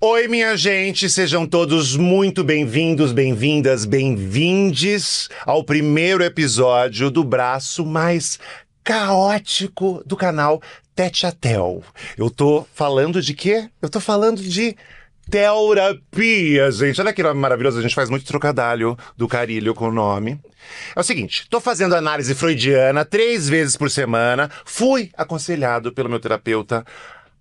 Oi, minha gente, sejam todos muito bem-vindos, bem-vindas, bem-vindes ao primeiro episódio do braço mais caótico do canal Tete a Tel. Eu tô falando de quê? Eu tô falando de terapia, gente. Olha que nome maravilhoso, a gente faz muito trocadilho do carilho com o nome. É o seguinte, tô fazendo análise freudiana três vezes por semana. Fui aconselhado pelo meu terapeuta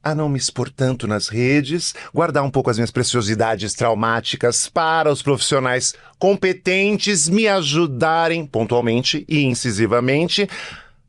a não me expor tanto nas redes, guardar um pouco as minhas preciosidades traumáticas para os profissionais competentes me ajudarem pontualmente e incisivamente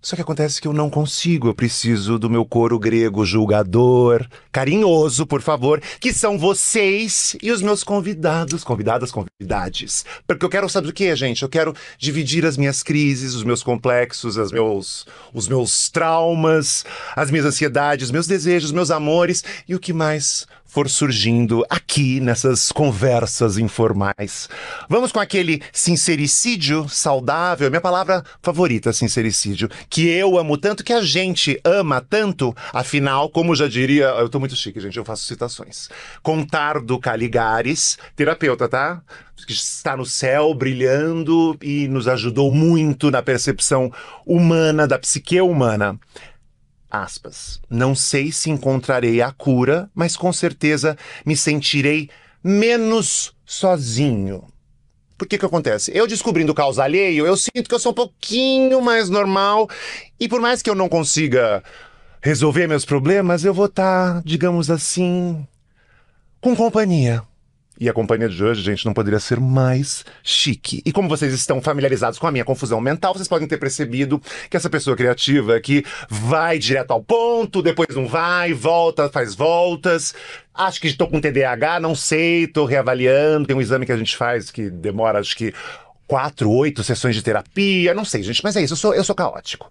só que acontece que eu não consigo, eu preciso do meu coro grego julgador, carinhoso, por favor, que são vocês e os meus convidados, convidadas, convidades. Porque eu quero, sabe o que, gente? Eu quero dividir as minhas crises, os meus complexos, os meus, os meus traumas, as minhas ansiedades, meus desejos, meus amores e o que mais for surgindo aqui nessas conversas informais. Vamos com aquele sincericídio saudável, minha palavra favorita, sincericídio, que eu amo tanto, que a gente ama tanto, afinal, como já diria, eu tô muito chique, gente, eu faço citações. Contardo Caligares, terapeuta, tá? que está no céu brilhando e nos ajudou muito na percepção humana, da psique humana aspas. Não sei se encontrarei a cura, mas com certeza me sentirei menos sozinho. Por que que acontece? Eu descobrindo o caos alheio, eu sinto que eu sou um pouquinho mais normal e por mais que eu não consiga resolver meus problemas, eu vou estar, tá, digamos assim, com companhia. E a companhia de hoje, gente, não poderia ser mais chique. E como vocês estão familiarizados com a minha confusão mental, vocês podem ter percebido que essa pessoa criativa aqui vai direto ao ponto, depois não vai, volta, faz voltas. Acho que estou com TDAH, não sei, estou reavaliando. Tem um exame que a gente faz que demora, acho que quatro, oito sessões de terapia. Não sei, gente, mas é isso, eu sou, eu sou caótico.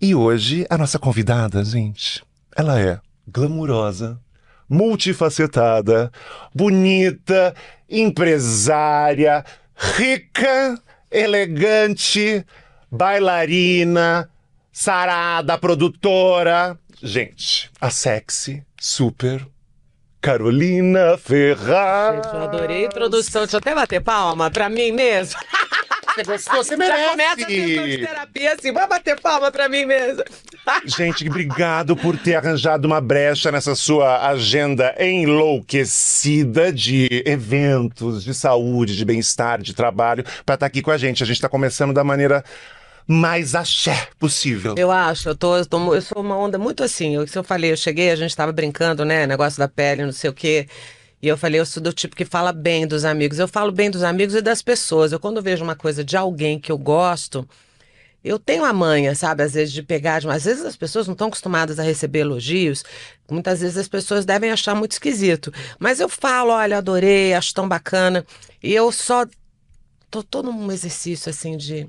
E hoje, a nossa convidada, gente, ela é glamurosa, multifacetada, bonita, empresária, rica, elegante, bailarina, sarada, produtora. Gente, a sexy, super Carolina Ferraz. Gente, eu adorei a introdução. Deixa eu até bater palma pra mim mesmo. Você gostou? Você merece. Já começa de terapia assim, vai bater palma pra mim mesmo. Gente, obrigado por ter arranjado uma brecha nessa sua agenda enlouquecida de eventos, de saúde, de bem-estar, de trabalho, para estar tá aqui com a gente. A gente está começando da maneira mais axé possível. Eu acho, eu, tô, eu, tô, eu sou uma onda muito assim. Eu, se eu falei, eu cheguei, a gente estava brincando, né? Negócio da pele, não sei o quê. E eu falei, eu sou do tipo que fala bem dos amigos. Eu falo bem dos amigos e das pessoas. Eu, quando vejo uma coisa de alguém que eu gosto, eu tenho a manha, sabe, às vezes de pegar, às vezes as pessoas não estão acostumadas a receber elogios, muitas vezes as pessoas devem achar muito esquisito. Mas eu falo, olha, adorei, acho tão bacana. E eu só tô todo num exercício assim de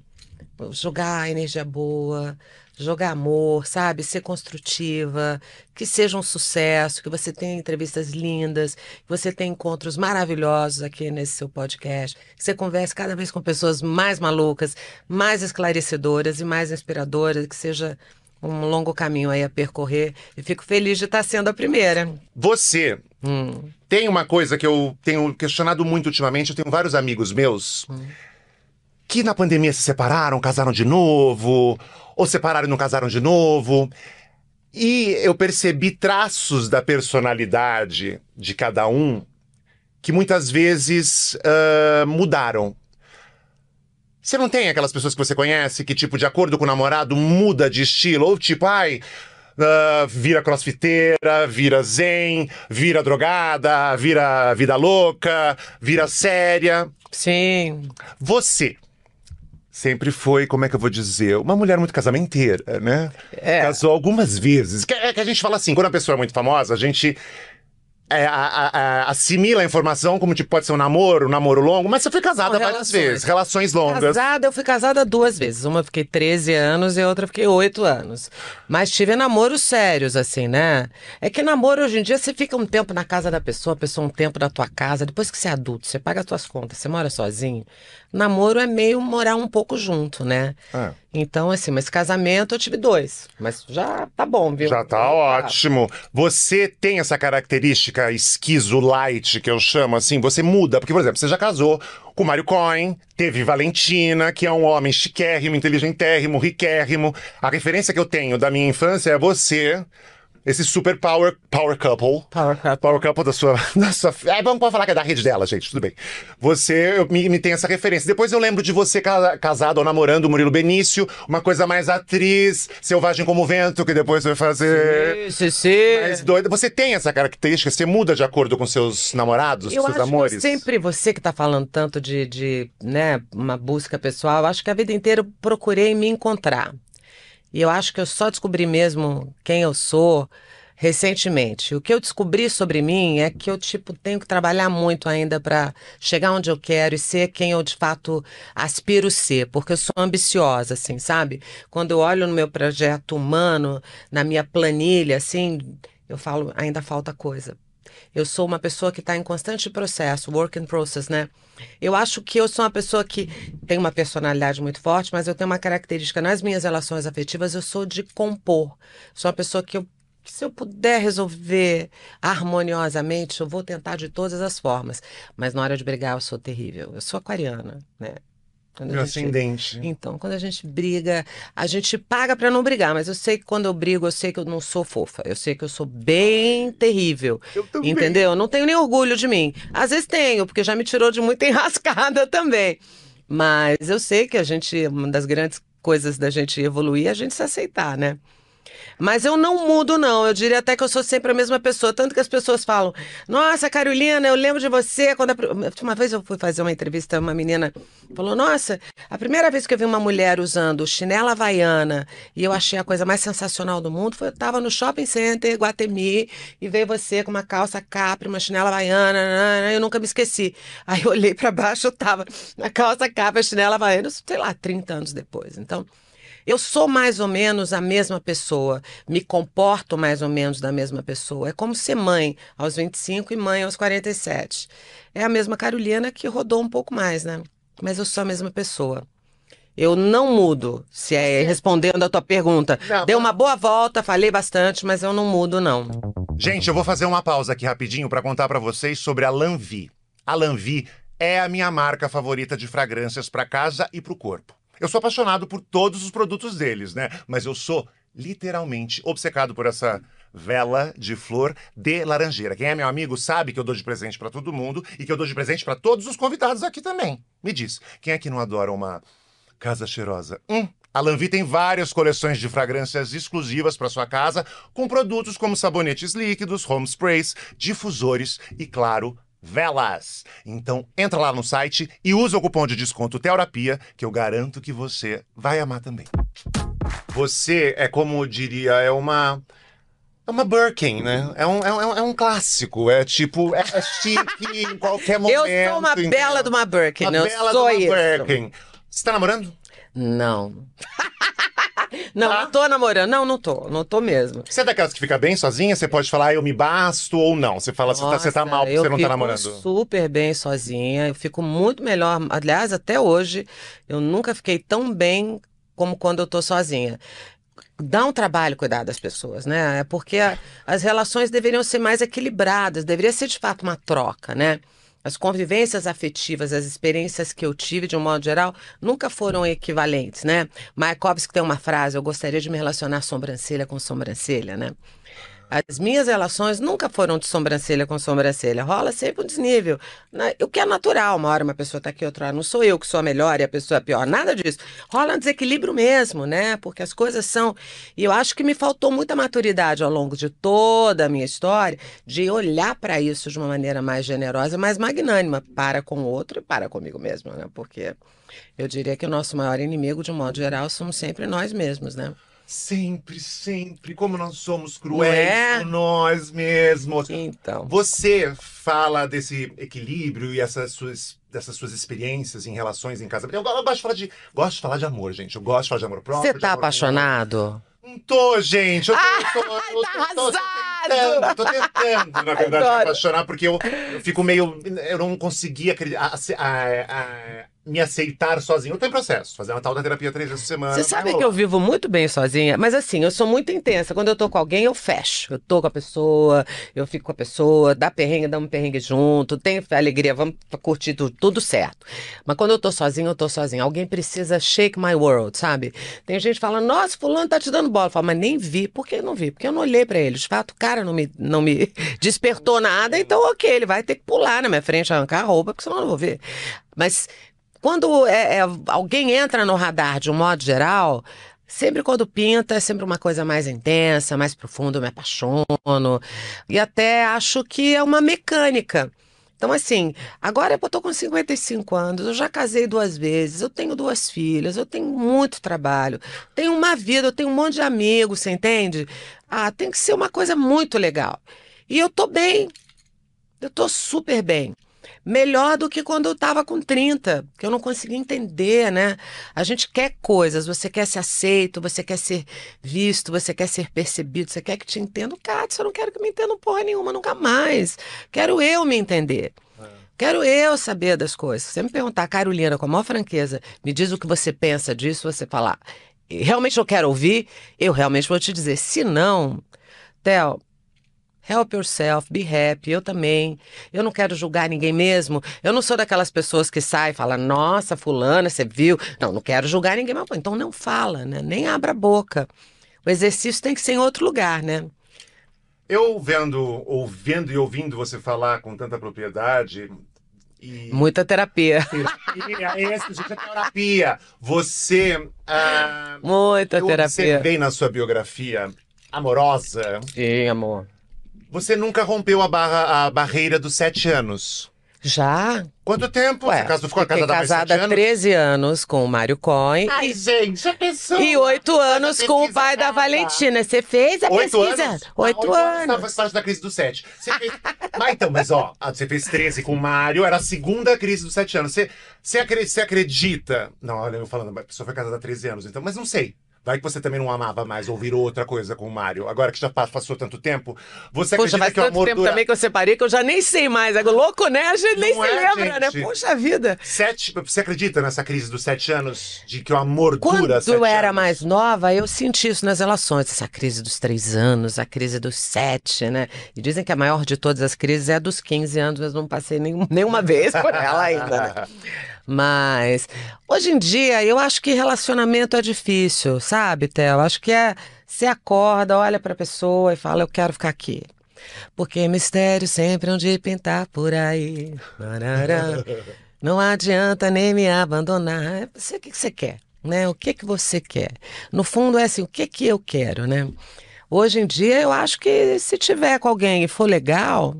jogar energia boa, jogar amor, sabe? Ser construtiva, que seja um sucesso, que você tenha entrevistas lindas, que você tenha encontros maravilhosos aqui nesse seu podcast, que você converse cada vez com pessoas mais malucas, mais esclarecedoras e mais inspiradoras, que seja um longo caminho aí a percorrer. E fico feliz de estar sendo a primeira. Você hum. tem uma coisa que eu tenho questionado muito ultimamente, eu tenho vários amigos meus. Hum que na pandemia se separaram, casaram de novo, ou separaram e não casaram de novo. E eu percebi traços da personalidade de cada um que muitas vezes uh, mudaram. Você não tem aquelas pessoas que você conhece que, tipo, de acordo com o namorado, muda de estilo? Ou tipo, ai, uh, vira crossfiteira, vira zen, vira drogada, vira vida louca, vira séria. Sim. Você sempre foi, como é que eu vou dizer, uma mulher muito casamenteira, né? É. Casou algumas vezes. Que, é que a gente fala assim, quando a pessoa é muito famosa, a gente é, a- a- a- assimila a informação como tipo, pode ser um namoro, um namoro longo, mas você foi casada várias relações. vezes, relações longas. Casada, eu fui casada duas vezes. Uma eu fiquei 13 anos e a outra eu fiquei 8 anos. Mas tive namoros sérios, assim, né? É que namoro hoje em dia você fica um tempo na casa da pessoa, a pessoa um tempo na tua casa. Depois que você é adulto, você paga as tuas contas, você mora sozinho. Namoro é meio morar um pouco junto, né? É. Então, assim, mas casamento eu tive dois. Mas já tá bom, viu? Já tá ótimo. Você tem essa característica esquizo light, que eu chamo assim, você muda. Porque, por exemplo, você já casou com o Mário Cohen, teve Valentina, que é um homem chiquérrimo, inteligentérrimo, riquérrimo. A referência que eu tenho da minha infância é você, esse super power, power couple. Power couple. Power couple da sua. Da sua é, vamos falar que é da rede dela, gente, tudo bem. Você eu, me, me tem essa referência. Depois eu lembro de você ca- casado ou namorando o Murilo Benício, uma coisa mais atriz, selvagem como o vento, que depois vai fazer. Sim, sim, sim. Mais doida. Você tem essa característica? Você muda de acordo com seus namorados, Eu seus acho amores? que sempre você que está falando tanto de, de, né, uma busca pessoal, acho que a vida inteira eu procurei me encontrar. E eu acho que eu só descobri mesmo quem eu sou recentemente. O que eu descobri sobre mim é que eu tipo tenho que trabalhar muito ainda para chegar onde eu quero e ser quem eu de fato aspiro ser, porque eu sou ambiciosa, assim, sabe? Quando eu olho no meu projeto humano, na minha planilha, assim, eu falo ainda falta coisa. Eu sou uma pessoa que está em constante processo, work in process, né? Eu acho que eu sou uma pessoa que tem uma personalidade muito forte, mas eu tenho uma característica nas minhas relações afetivas, eu sou de compor. Sou uma pessoa que eu se eu puder resolver harmoniosamente, eu vou tentar de todas as formas. Mas na hora de brigar, eu sou terrível. Eu sou aquariana, né? Quando Meu gente- ascendente. então, quando a gente briga, a gente paga pra não brigar, mas eu sei que quando eu brigo, eu sei que eu não sou fofa. Eu sei que eu sou bem terrível. Eu também. Entendeu? Eu não tenho nem orgulho de mim. Às vezes tenho, porque já me tirou de muita enrascada também. Mas eu sei que a gente, uma das grandes coisas da gente evoluir é a gente se aceitar, né? Mas eu não mudo, não. Eu diria até que eu sou sempre a mesma pessoa. Tanto que as pessoas falam: Nossa, Carolina, eu lembro de você. Quando a... Uma vez eu fui fazer uma entrevista, uma menina falou: Nossa, a primeira vez que eu vi uma mulher usando chinela havaiana e eu achei a coisa mais sensacional do mundo foi eu estava no shopping center, Guatemi, e veio você com uma calça capri, uma chinela havaiana. Eu nunca me esqueci. Aí eu olhei para baixo, eu tava na calça capri, chinela havaiana, sei lá, 30 anos depois. Então. Eu sou mais ou menos a mesma pessoa, me comporto mais ou menos da mesma pessoa. É como ser mãe aos 25 e mãe aos 47. É a mesma Carolina que rodou um pouco mais, né? Mas eu sou a mesma pessoa. Eu não mudo, se é respondendo a tua pergunta. Não. Dei uma boa volta, falei bastante, mas eu não mudo, não. Gente, eu vou fazer uma pausa aqui rapidinho pra contar pra vocês sobre a Lanvi. A Lanvi é a minha marca favorita de fragrâncias pra casa e pro corpo. Eu sou apaixonado por todos os produtos deles, né? Mas eu sou literalmente obcecado por essa vela de flor de laranjeira. Quem é meu amigo sabe que eu dou de presente pra todo mundo e que eu dou de presente pra todos os convidados aqui também. Me diz, quem é que não adora uma casa cheirosa? Hum, a Lanvi tem várias coleções de fragrâncias exclusivas para sua casa, com produtos como sabonetes líquidos, home sprays, difusores e, claro, velas. Então, entra lá no site e usa o cupom de desconto Terapia, que eu garanto que você vai amar também. Você é como eu diria, é uma é uma Birkin, né? É um, é um, é um clássico. É tipo, é chique em qualquer momento. eu sou uma entendeu? bela de uma Birkin, Uma eu bela sou de uma isso. Birkin. Você tá namorando? Não. Não, Tá. não tô namorando. Não, não tô. Não tô mesmo. Você é daquelas que fica bem sozinha? Você pode falar, ah, eu me basto ou não? Você fala, você tá, você tá Nossa, mal porque eu você não tá fico namorando. super bem sozinha, eu fico muito melhor. Aliás, até hoje, eu nunca fiquei tão bem como quando eu tô sozinha. Dá um trabalho cuidar das pessoas, né? É porque a- as relações deveriam ser mais equilibradas, deveria ser de fato uma troca, né? As convivências afetivas, as experiências que eu tive, de um modo geral, nunca foram equivalentes, né? Mayakovsky tem uma frase: eu gostaria de me relacionar sobrancelha com sobrancelha, né? As minhas relações nunca foram de sobrancelha com sobrancelha. Rola sempre um desnível. O que é natural. Uma hora uma pessoa tá aqui, outra hora não sou eu que sou a melhor e a pessoa é pior. Nada disso. Rola um desequilíbrio mesmo, né? Porque as coisas são. E eu acho que me faltou muita maturidade ao longo de toda a minha história de olhar para isso de uma maneira mais generosa, mais magnânima. Para com o outro e para comigo mesmo, né? Porque eu diria que o nosso maior inimigo, de um modo geral, somos sempre nós mesmos, né? Sempre, sempre. Como nós somos cruéis é? com nós mesmos. Então. Você fala desse equilíbrio e essas suas, dessas suas experiências em relações em casa. Eu, eu gosto de falar de, gosto de falar de amor, gente. Eu gosto de falar de amor próprio. Você tá apaixonado? Não tô, gente. Eu tô, eu tô, eu tá tô, tô tentando, tô tentando, na verdade, me apaixonar, porque eu, eu fico meio. Eu não consegui acredi- a- a- a- me aceitar sozinho. Eu tô em processo, fazer uma tal da terapia três vezes por semana. Você vai sabe que eu vivo muito bem sozinha, mas assim, eu sou muito intensa. Quando eu tô com alguém, eu fecho. Eu tô com a pessoa, eu fico com a pessoa, dá perrengue, dá um perrengue junto, tem alegria, vamos curtir tudo, tudo certo. Mas quando eu tô sozinha, eu tô sozinha. Alguém precisa shake my world, sabe? Tem gente falando, nossa, fulano tá te dando bola. Eu falo, mas nem vi. Por que não vi? Porque eu não olhei pra ele. De fato, o cara não me, não me despertou nada, então ok, ele vai ter que pular na minha frente, arrancar a roupa, porque senão eu não vou ver. Mas quando é, é, alguém entra no radar de um modo geral, sempre quando pinta é sempre uma coisa mais intensa, mais profunda, eu me apaixono. E até acho que é uma mecânica. Então, assim, agora eu tô com 55 anos, eu já casei duas vezes, eu tenho duas filhas, eu tenho muito trabalho, tenho uma vida, eu tenho um monte de amigos, você entende? Ah, tem que ser uma coisa muito legal. E eu tô bem, eu tô super bem. Melhor do que quando eu estava com 30, que eu não conseguia entender, né? A gente quer coisas, você quer ser aceito, você quer ser visto, você quer ser percebido, você quer que te entendam. Cara, eu não quero que me entendam porra nenhuma, nunca mais. Quero eu me entender. Quero eu saber das coisas. Se você me perguntar, Carolina, com a maior franqueza, me diz o que você pensa disso, você falar, realmente eu quero ouvir, eu realmente vou te dizer. Se não, Theo, Help yourself, be happy. Eu também. Eu não quero julgar ninguém mesmo. Eu não sou daquelas pessoas que saem e falam, nossa, fulana, você viu? Não, não quero julgar ninguém. Mas, então não fala, né? Nem abra a boca. O exercício tem que ser em outro lugar, né? Eu vendo, ouvindo e ouvindo você falar com tanta propriedade. E... Muita terapia. Terapia, esse gente é terapia. Você. ah, Muita terapia. observei na sua biografia amorosa. Sim, amor. Você nunca rompeu a, barra, a barreira dos sete anos. Já? Quanto tempo? Ué, ficou casada casada há anos? 13 anos com o Mário Cohen. Ai, gente, já pensou? E oito anos a com o pai da. Valentina. Você fez a Oito pesquisa? anos? Oito anos. Tava estágio da crise dos sete. Você fez... mas então, mas ó, ah, você fez 13 com o Mário, era a segunda crise dos sete anos. Você, você, acre- você acredita? Não, olha, eu falando, a pessoa foi casada há 13 anos, então, mas não sei. Vai que você também não amava mais ou virou outra coisa com o Mário. Agora que já pa- passou tanto tempo, você Poxa, acredita faz que o tanto amor tempo dura também que eu separei que eu já nem sei mais. É louco, né? A gente nem Não se é, lembra, né? gente? Poxa vida. sete? Você acredita nessa crise dos sete anos de que o amor Quando dura sete eu era anos? mais nova, eu senti isso nas relações. Essa crise dos três anos, a crise dos sete, né? E dizem que a maior de todas as crises é a dos 15 anos, mas não passei nenhum, nenhuma vez por ela ainda, né? Mas hoje em dia eu acho que relacionamento é difícil, sabe, Theo? Acho que é você acorda, olha pra pessoa e fala, eu quero ficar aqui. Porque mistério sempre onde pintar por aí. Não adianta nem me abandonar. É Você, o que você quer? Né? O que que você quer? No fundo é assim, o que que eu quero, né? Hoje em dia eu acho que se tiver com alguém e for legal,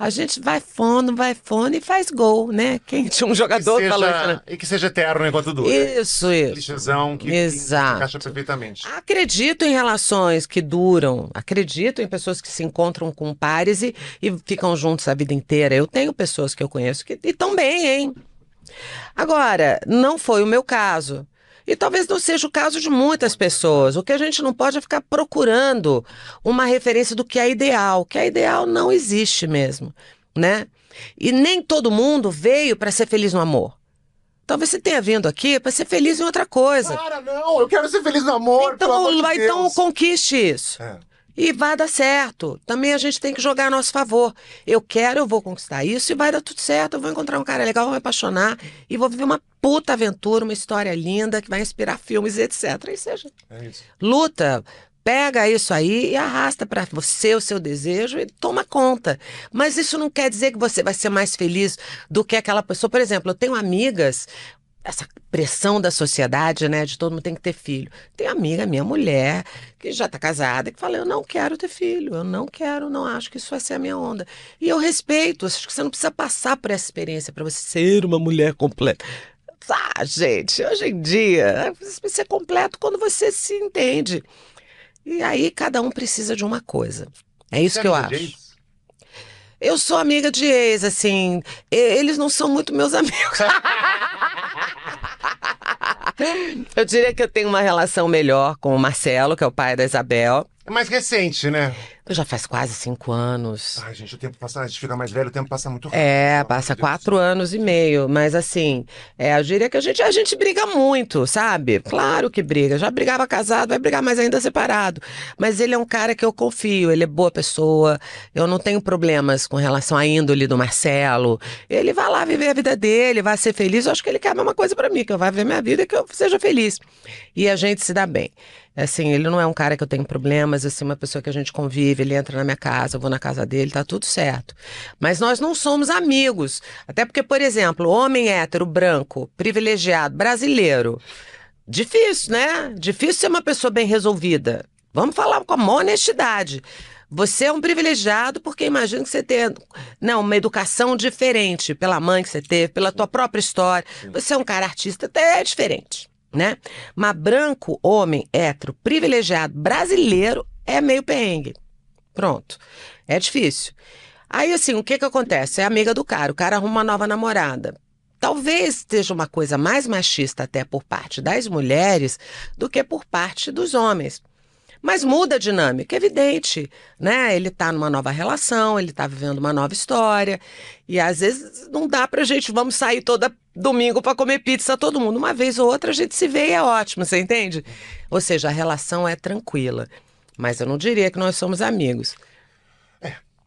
a gente vai fundo, vai fundo e faz gol, né? Quem tinha um Que jogador seja- falou isso, né? E que seja eterno enquanto dura. Isso, isso. Clichêzão que, que Exato. encaixa perfeitamente. Acredito em relações que duram, acredito em pessoas que se encontram com pares e, e ficam juntos a vida inteira. Eu tenho pessoas que eu conheço que estão bem, hein? Agora, não foi o meu caso. E talvez não seja o caso de muitas pessoas. O que a gente não pode é ficar procurando uma referência do que é ideal. O que é ideal não existe mesmo, né? E nem todo mundo veio para ser feliz no amor. Talvez você tenha vindo aqui para ser feliz em outra coisa. Para, não! Eu quero ser feliz no amor, pelo amor de Então, então Deus. conquiste isso. É. E vai dar certo. Também a gente tem que jogar a nosso favor. Eu quero, eu vou conquistar isso e vai dar tudo certo. Eu vou encontrar um cara legal, vou me apaixonar e vou viver uma puta aventura, uma história linda que vai inspirar filmes etc. E seja, É isso. luta. Pega isso aí e arrasta para você o seu desejo e toma conta. Mas isso não quer dizer que você vai ser mais feliz do que aquela pessoa. Por exemplo, eu tenho amigas, essa pressão da sociedade, né, de todo mundo tem que ter filho. Tem amiga, minha mulher, que já tá casada, que fala: Eu não quero ter filho, eu não quero, não acho que isso vai ser a minha onda. E eu respeito, acho que você não precisa passar por essa experiência para você ser uma mulher completa. Ah, gente, hoje em dia, você é completo quando você se entende. E aí cada um precisa de uma coisa. É isso que eu acho. Eu sou amiga de ex, assim. Eles não são muito meus amigos. eu diria que eu tenho uma relação melhor com o Marcelo, que é o pai da Isabel. É mais recente, né? Já faz quase cinco anos. Ai, gente, o tempo passa, a gente fica mais velho, o tempo passa muito rápido. É, passa de Deus. quatro anos e meio, mas assim, é, eu diria que a gente, a gente briga muito, sabe? Claro que briga. Já brigava casado, vai brigar mais ainda separado. Mas ele é um cara que eu confio, ele é boa pessoa, eu não tenho problemas com relação à índole do Marcelo. Ele vai lá viver a vida dele, vai ser feliz. Eu acho que ele quer a mesma coisa pra mim, que eu vá viver minha vida e que eu seja feliz. E a gente se dá bem. Assim, ele não é um cara que eu tenho problemas, assim, uma pessoa que a gente convive, ele entra na minha casa, eu vou na casa dele, tá tudo certo. Mas nós não somos amigos. Até porque, por exemplo, homem hétero, branco, privilegiado, brasileiro. Difícil, né? Difícil ser uma pessoa bem resolvida. Vamos falar com a maior honestidade. Você é um privilegiado porque imagino que você tenha não, uma educação diferente pela mãe que você teve, pela tua própria história. Você é um cara artista, até é diferente, né? Mas branco, homem, hétero, privilegiado, brasileiro é meio perrengue. Pronto. É difícil. Aí, assim, o que que acontece? É amiga do cara, o cara arruma uma nova namorada. Talvez seja uma coisa mais machista até por parte das mulheres do que por parte dos homens. Mas muda a dinâmica, é evidente, né? Ele tá numa nova relação, ele tá vivendo uma nova história, e às vezes não dá pra gente, vamos sair toda domingo pra comer pizza todo mundo. Uma vez ou outra a gente se vê e é ótimo, você entende? Ou seja, a relação é tranquila. Mas eu não diria que nós somos amigos.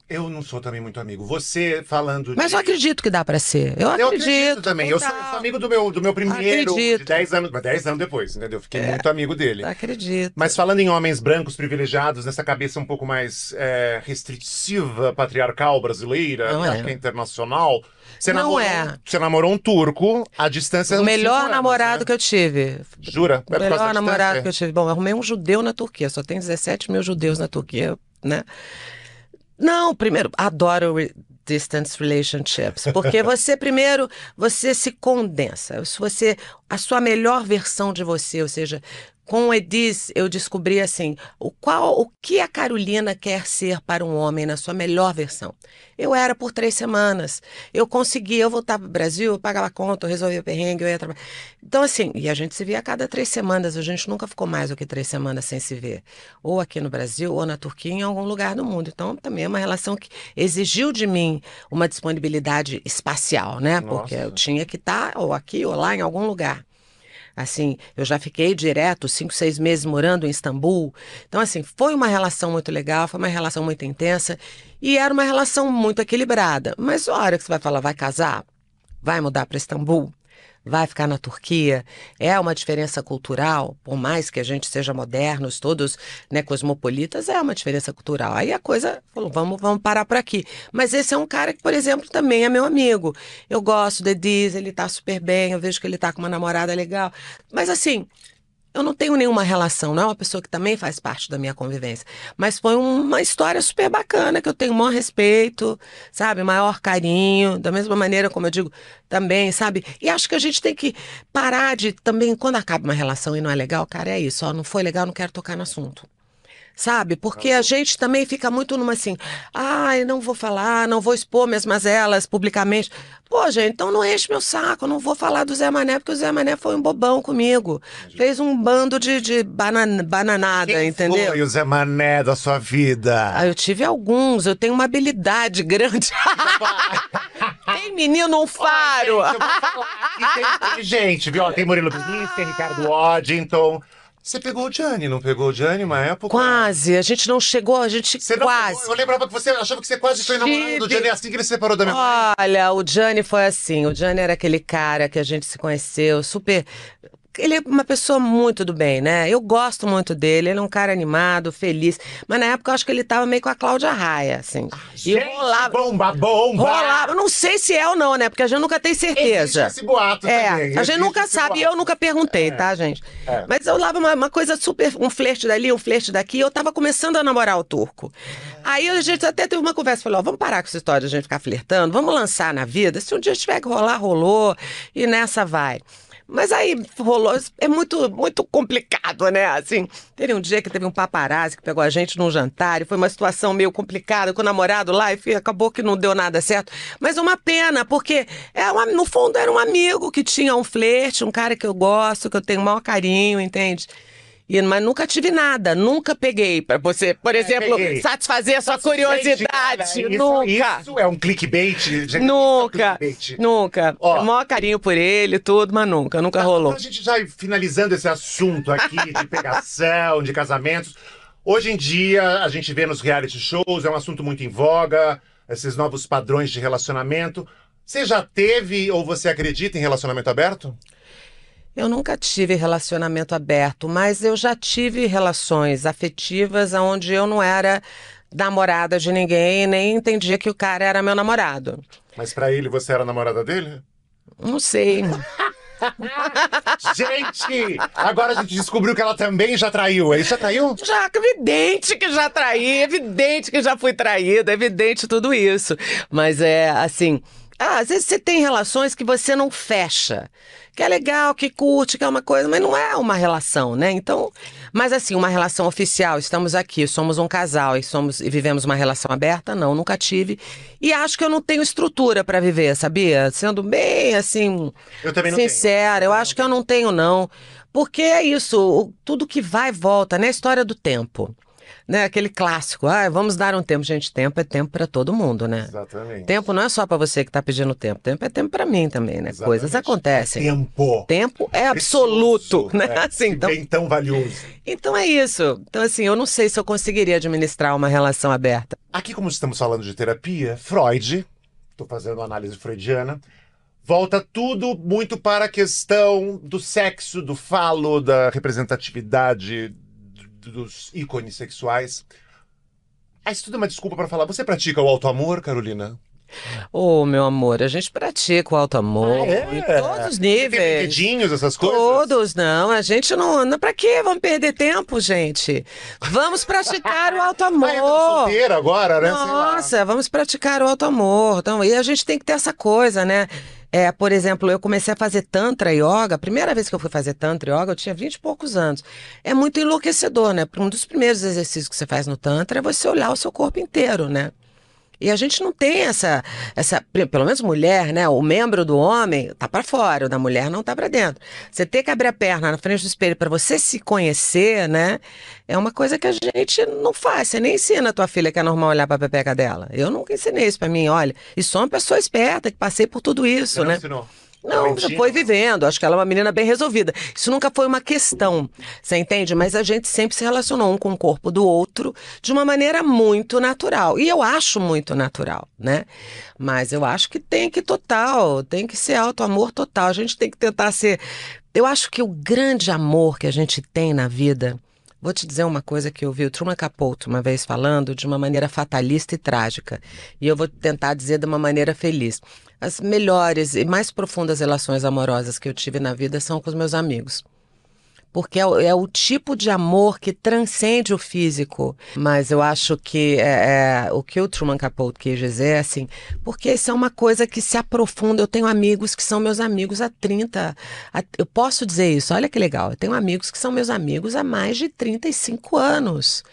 Eu não sou também muito amigo. Você falando Mas de... eu acredito que dá pra ser. Eu Eu acredito. acredito também. Eu sou, eu sou amigo do meu, do meu primeiro, Acredito. de 10 anos, mas 10 anos depois, entendeu? Fiquei muito amigo dele. Acredito. Mas falando em homens brancos privilegiados, nessa cabeça um pouco mais é, restritiva, patriarcal brasileira, Não que é. que é internacional. Você Não namorou, é. Você namorou um turco à distância O melhor né? namorado que eu tive. Jura? O melhor namorado que eu tive. Bom, eu arrumei um judeu na Turquia. Só tem 17 mil judeus na Turquia, né? Não, primeiro, adoro re- distance relationships. Porque você, primeiro, você se condensa. Se você, a sua melhor versão de você, ou seja, com o Edis, eu descobri assim, o qual, o que a Carolina quer ser para um homem na sua melhor versão. Eu era por três semanas. Eu conseguia, eu voltava para o Brasil, eu pagava a conta, eu resolvia o perrengue, eu ia trabalhar. Então, assim, e a gente se via a cada três semanas, a gente nunca ficou mais do que três semanas sem se ver. Ou aqui no Brasil, ou na Turquia, em algum lugar do mundo. Então, também é uma relação que exigiu de mim uma disponibilidade espacial, né? Porque Nossa. eu tinha que estar ou aqui ou lá em algum lugar. Assim, eu já fiquei direto cinco, seis meses morando em Istambul. Então, assim, foi uma relação muito legal, foi uma relação muito intensa e era uma relação muito equilibrada. Mas a hora que você vai falar, vai casar, vai mudar para Istambul, vai ficar na Turquia, é uma diferença cultural, por mais que a gente seja modernos, todos né, cosmopolitas, é uma diferença cultural. Aí a coisa falou, vamos, vamos parar por aqui. Mas esse é um cara que, por exemplo, também é meu amigo. Eu gosto do Ediz, ele tá super bem, eu vejo que ele tá com uma namorada legal. Mas assim, eu não tenho nenhuma relação, não é uma pessoa que também faz parte da minha convivência. Mas foi uma história super bacana, que eu tenho o maior respeito, sabe? Maior carinho, da mesma maneira como eu digo também, sabe? E acho que a gente tem que parar de também, quando acaba uma relação e não é legal, cara, é isso, ó, não foi legal, não quero tocar no assunto. Sabe? Porque a gente também fica muito numa assim, ai, não vou falar, não vou expor minhas mazelas publicamente. Pô, gente, então não enche meu saco, eu não vou falar do Zé Mané, porque o Zé Mané foi um bobão comigo. Fez um bando de, de banan- bananada, Quem entendeu? foi o Zé Mané da sua vida? Ah, eu tive alguns, eu tenho uma habilidade grande. Tem menino um faro. Gente, eu vou falar que tem, tem gente, viu? Tem Murilo Benício, tem Ricardo Waddington. Você pegou o Gianni, não pegou o Gianni uma época? Quase, a gente não chegou, a gente Você quase. pegou? Eu lembrava que você achava que você quase foi namorado do. Gianni assim que ele se separou da minha mãe. Olha, o Gianni foi assim. O Gianni era aquele cara que a gente se conheceu, super. Ele é uma pessoa muito do bem, né? Eu gosto muito dele. Ele é um cara animado, feliz. Mas na época eu acho que ele tava meio com a Cláudia Raia, assim. e Gente, rolava. bomba, bomba! Rolava. Não sei se é ou não, né? Porque a gente nunca tem Existe certeza. esse boato É, também. a gente existe nunca sabe, e boato. eu nunca perguntei, tá, gente? É. Mas eu lavo uma, uma coisa super, um flerte dali, um flerte daqui, eu tava começando a namorar o turco. Aí a gente até teve uma conversa, falou, ó, vamos parar com essa história de a gente ficar flertando, vamos lançar na vida, se um dia tiver que rolar, rolou, e nessa vai. Mas aí rolou, é muito, muito complicado, né? Assim, teve um dia que teve um paparazzi que pegou a gente num jantar e foi uma situação meio complicada com o namorado lá e acabou que não deu nada certo. Mas uma pena, porque é uma, no fundo era um amigo que tinha um flerte, um cara que eu gosto, que eu tenho o maior carinho, entende? E, mas nunca tive nada, nunca peguei para você, por exemplo, peguei. satisfazer a sua Gente, cara, curiosidade. isso, nunca. Isso é um clickbait. gente, isso é um Nunca, clickbait. nunca. Ó. O maior carinho por ele, tudo, mas nunca, nunca rolou. Então a gente já finalizando esse assunto aqui de pegação, de casamentos. Hoje em dia, a gente vê nos reality shows, é um assunto muito em voga, esses novos padrões de relacionamento. Você já teve ou você acredita em relacionamento aberto? Eu nunca tive relacionamento aberto, mas eu já tive relações afetivas onde eu não era namorada de ninguém, nem entendia que o cara era meu namorado. Mas pra ele você era namorada dele? Não sei. Gente, agora a gente descobriu que ela também já traiu. Ele já traiu? Já, evidente que já traí, evidente que já fui traída, evidente tudo isso. Mas é assim. Ah, às vezes você tem relações que você não fecha. Que é legal, que curte, que é uma coisa, mas não é uma relação, né? Então, mas assim, uma relação oficial, estamos aqui, somos um casal e somos e vivemos uma relação aberta? Não, nunca tive. E acho que eu não tenho estrutura para viver, sabia? Sendo bem assim, Eu também não tenho. sincera, eu acho que eu não tenho não. Porque é isso, tudo que vai e volta, né? A história do tempo. Né? Aquele clássico, ah, vamos dar um tempo, gente, tempo é tempo para todo mundo, né? Exatamente. Tempo não é só para você que tá pedindo tempo, tempo é tempo para mim também, né? Exatamente. Coisas acontecem. Tempo. Tempo é absoluto, Precioso, né? é, Assim, então, bem tão valioso. então é isso. Então assim, eu não sei se eu conseguiria administrar uma relação aberta. Aqui, como estamos falando de terapia, Freud, estou fazendo análise freudiana, volta tudo muito para a questão do sexo, do falo, da representatividade dos ícones sexuais. Ah, isso tudo é uma desculpa para falar. Você pratica o auto-amor, Carolina? Ô, meu amor, a gente pratica o alto amor Ah, é? em todos os níveis. brinquedinhos, essas coisas? Todos, não. A gente não. não pra quê? Vamos perder tempo, gente. Vamos praticar o alto Ah, eu amor. solteira agora, né? Nossa, vamos praticar o alto amor. Então, e a gente tem que ter essa coisa, né? É, por exemplo, eu comecei a fazer Tantra Yoga. A primeira vez que eu fui fazer Tantra Yoga, eu tinha 20 e poucos anos. É muito enlouquecedor, né? Um dos primeiros exercícios que você faz no Tantra é você olhar o seu corpo inteiro, né? E a gente não tem essa, essa, pelo menos mulher, né? O membro do homem tá para fora, o da mulher não tá para dentro. Você ter que abrir a perna na frente do espelho para você se conhecer, né? É uma coisa que a gente não faz. Você nem ensina a tua filha que é normal olhar para a pepeca dela. Eu nunca ensinei isso para mim. Olha, e sou uma pessoa esperta que passei por tudo isso, Você não né? ensinou? Não, foi vivendo. Acho que ela é uma menina bem resolvida. Isso nunca foi uma questão, você entende? Mas a gente sempre se relacionou um com o corpo do outro de uma maneira muito natural. E eu acho muito natural, né? Mas eu acho que tem que total, tem que ser auto-amor total. A gente tem que tentar ser. Eu acho que o grande amor que a gente tem na vida. Vou te dizer uma coisa que eu vi o Truman Capote uma vez falando de uma maneira fatalista e trágica. E eu vou tentar dizer de uma maneira feliz. As melhores e mais profundas relações amorosas que eu tive na vida são com os meus amigos. Porque é, é o tipo de amor que transcende o físico. Mas eu acho que é, é, o que o Truman Capote quis dizer é assim, porque isso é uma coisa que se aprofunda. Eu tenho amigos que são meus amigos há 30. há- eu posso dizer isso, olha que legal. Eu tenho amigos que são meus amigos há mais de 35 anos.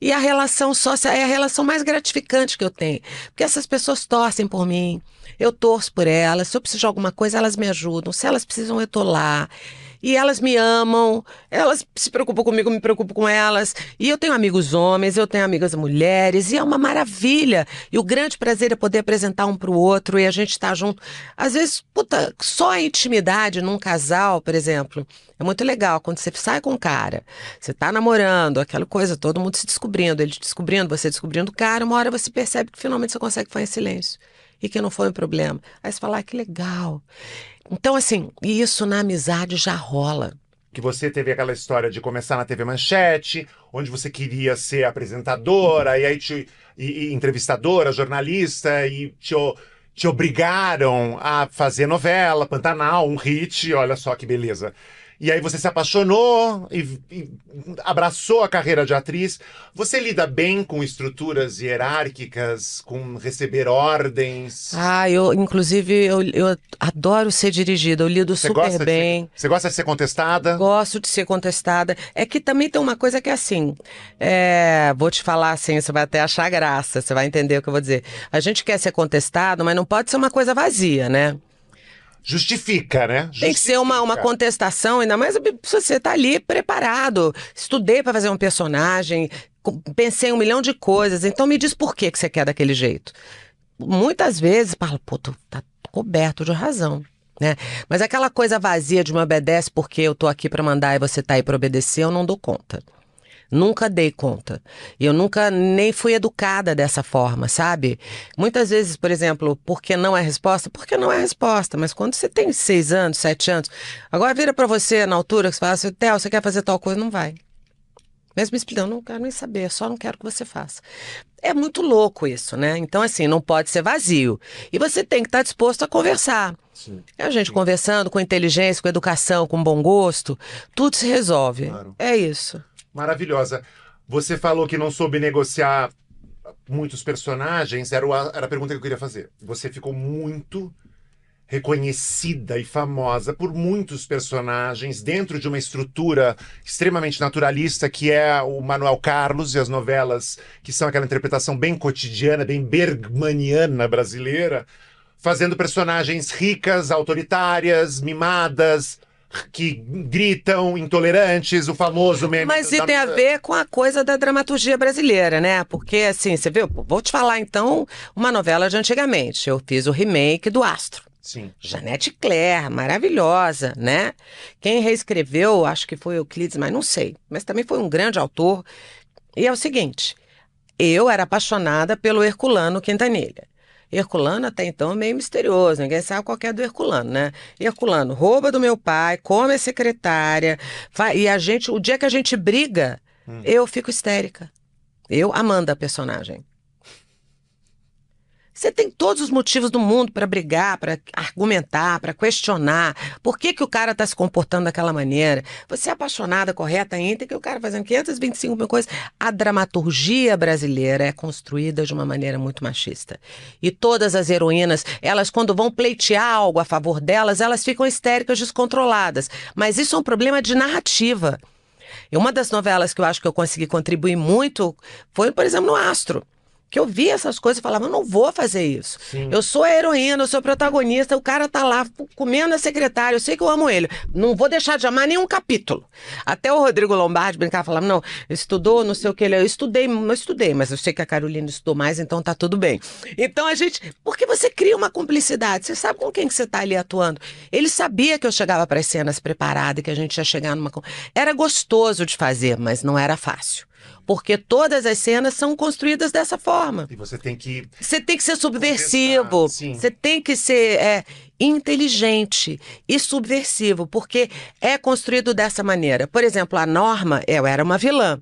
E a relação sócia é a relação mais gratificante que eu tenho. Porque essas pessoas torcem por mim, eu torço por elas. Se eu preciso de alguma coisa, elas me ajudam. Se elas precisam, eu tô lá. E elas me amam, elas se preocupam comigo, me preocupo com elas. E eu tenho amigos homens, eu tenho amigas mulheres, e é uma maravilha. E o grande prazer é poder apresentar um pro outro e a gente estar junto. Às vezes, puta, só a intimidade num casal, por exemplo, é muito legal. Quando você sai com um cara, você tá namorando, aquela coisa, todo mundo se descobrindo, ele descobrindo, você descobrindo o cara, uma hora você percebe que finalmente você consegue falar em silêncio. E que não foi um problema. Aí você fala, ah, que legal. Então, assim, isso na amizade já rola. que você teve aquela história de começar na TV Manchete, onde você queria ser apresentadora, e aí te, e, e entrevistadora, jornalista, e te, te obrigaram a fazer novela, Pantanal, um hit, olha só que beleza. E aí você se apaixonou e, e abraçou a carreira de atriz. Você lida bem com estruturas hierárquicas, com receber ordens? Ah, eu, inclusive, eu, eu adoro ser dirigida, eu lido Você super de bem. ser- você gosta de ser contestada? Gosto de ser contestada. É que também tem uma coisa que é assim. é, vou te falar assim, você vai até achar graça, você vai entender o que eu vou dizer. A gente quer ser contestado, mas não pode ser uma coisa vazia, né? Justifica, né? Tem que ser uma, uma Justifica. contestação, ainda mais se você tá ali preparado. Estudei para fazer um personagem, pensei em um milhão de coisas. Então me diz por que, que você quer daquele jeito. Muitas vezes, falo, pô, tu tá coberto de razão. Né? Mas aquela coisa vazia de me obedece porque eu tô aqui para mandar e você tá aí para obedecer, eu não dou conta. Nunca dei conta. Eu nunca nem fui educada dessa forma, sabe? Muitas vezes, por exemplo, porque não é resposta? Porque não é resposta. Mas quando você tem seis anos, sete anos, agora vira pra você na altura que você fala assim, Theo, você quer fazer tal coisa? Não vai. Mesmo me explicando, não quero nem saber, só não quero que você faça. É muito louco isso, né? Então, assim, não pode ser vazio. E você tem que estar disposto a conversar. Sim. É a gente conversando com inteligência, com educação, com bom gosto, tudo se resolve. Claro. É isso. Maravilhosa. Você falou que não soube negociar muitos personagens, era, o- era a pergunta que eu queria fazer. Você ficou muito reconhecida e famosa por muitos personagens dentro de uma estrutura extremamente naturalista que é o Manuel Carlos e as novelas que são aquela interpretação bem cotidiana, bem bergmaniana brasileira, fazendo personagens ricas, autoritárias, mimadas, que gritam, intolerantes, o famoso meme. Mas isso da- tem a ver com a coisa da dramaturgia brasileira, né? Porque, assim, você viu? Vou te falar, então, uma novela de antigamente. Eu fiz o remake do Astro. Sim. Janete Claire, maravilhosa, né? Quem reescreveu, acho que foi Euclides, mas não sei. Mas também foi um grande autor. E é o seguinte, eu era apaixonada pelo Herculano Quintanilha. Herculano até então é meio misterioso, ninguém sabe qual é do Herculano, né? Herculano rouba do meu pai, come a secretária, fa- e a gente, o dia que a gente briga, eu fico histérica. Eu, Amanda, a personagem. Você tem todos os motivos do mundo para brigar, para argumentar, para questionar. Por que, que o cara está se comportando daquela maneira? Você é apaixonada, correta, íntegra, que o cara fazendo 525 mil coisas. A dramaturgia brasileira é construída de uma maneira muito machista. E todas as heroínas, elas, quando vão pleitear algo a favor delas, elas ficam histéricas, descontroladas. Mas isso é um problema de narrativa. E uma das novelas que eu acho que eu consegui contribuir muito foi, por exemplo, no Astro. Que eu via essas coisas e falava, eu não vou fazer isso. Sim. Eu sou a heroína, eu sou a protagonista, o cara tá lá comendo a secretária, eu sei que eu amo ele. Não vou deixar de amar nenhum capítulo. Até o Rodrigo Lombardi brincava, falava, não, estudou, não sei o que ele. Eu estudei, eu estudei, mas eu sei que a Carolina estudou mais, então tá tudo bem. Então a gente. Porque você cria uma cumplicidade, você sabe com quem que você tá ali atuando. Ele sabia que eu chegava para as cenas preparada, que a gente ia chegar numa. Era gostoso de fazer, mas não era fácil. Porque todas as cenas são construídas dessa forma. E você tem que. Você tem que ser subversivo, você tem que ser é, inteligente e subversivo, porque é construído dessa maneira. Por exemplo, a Norma, eu era uma vilã.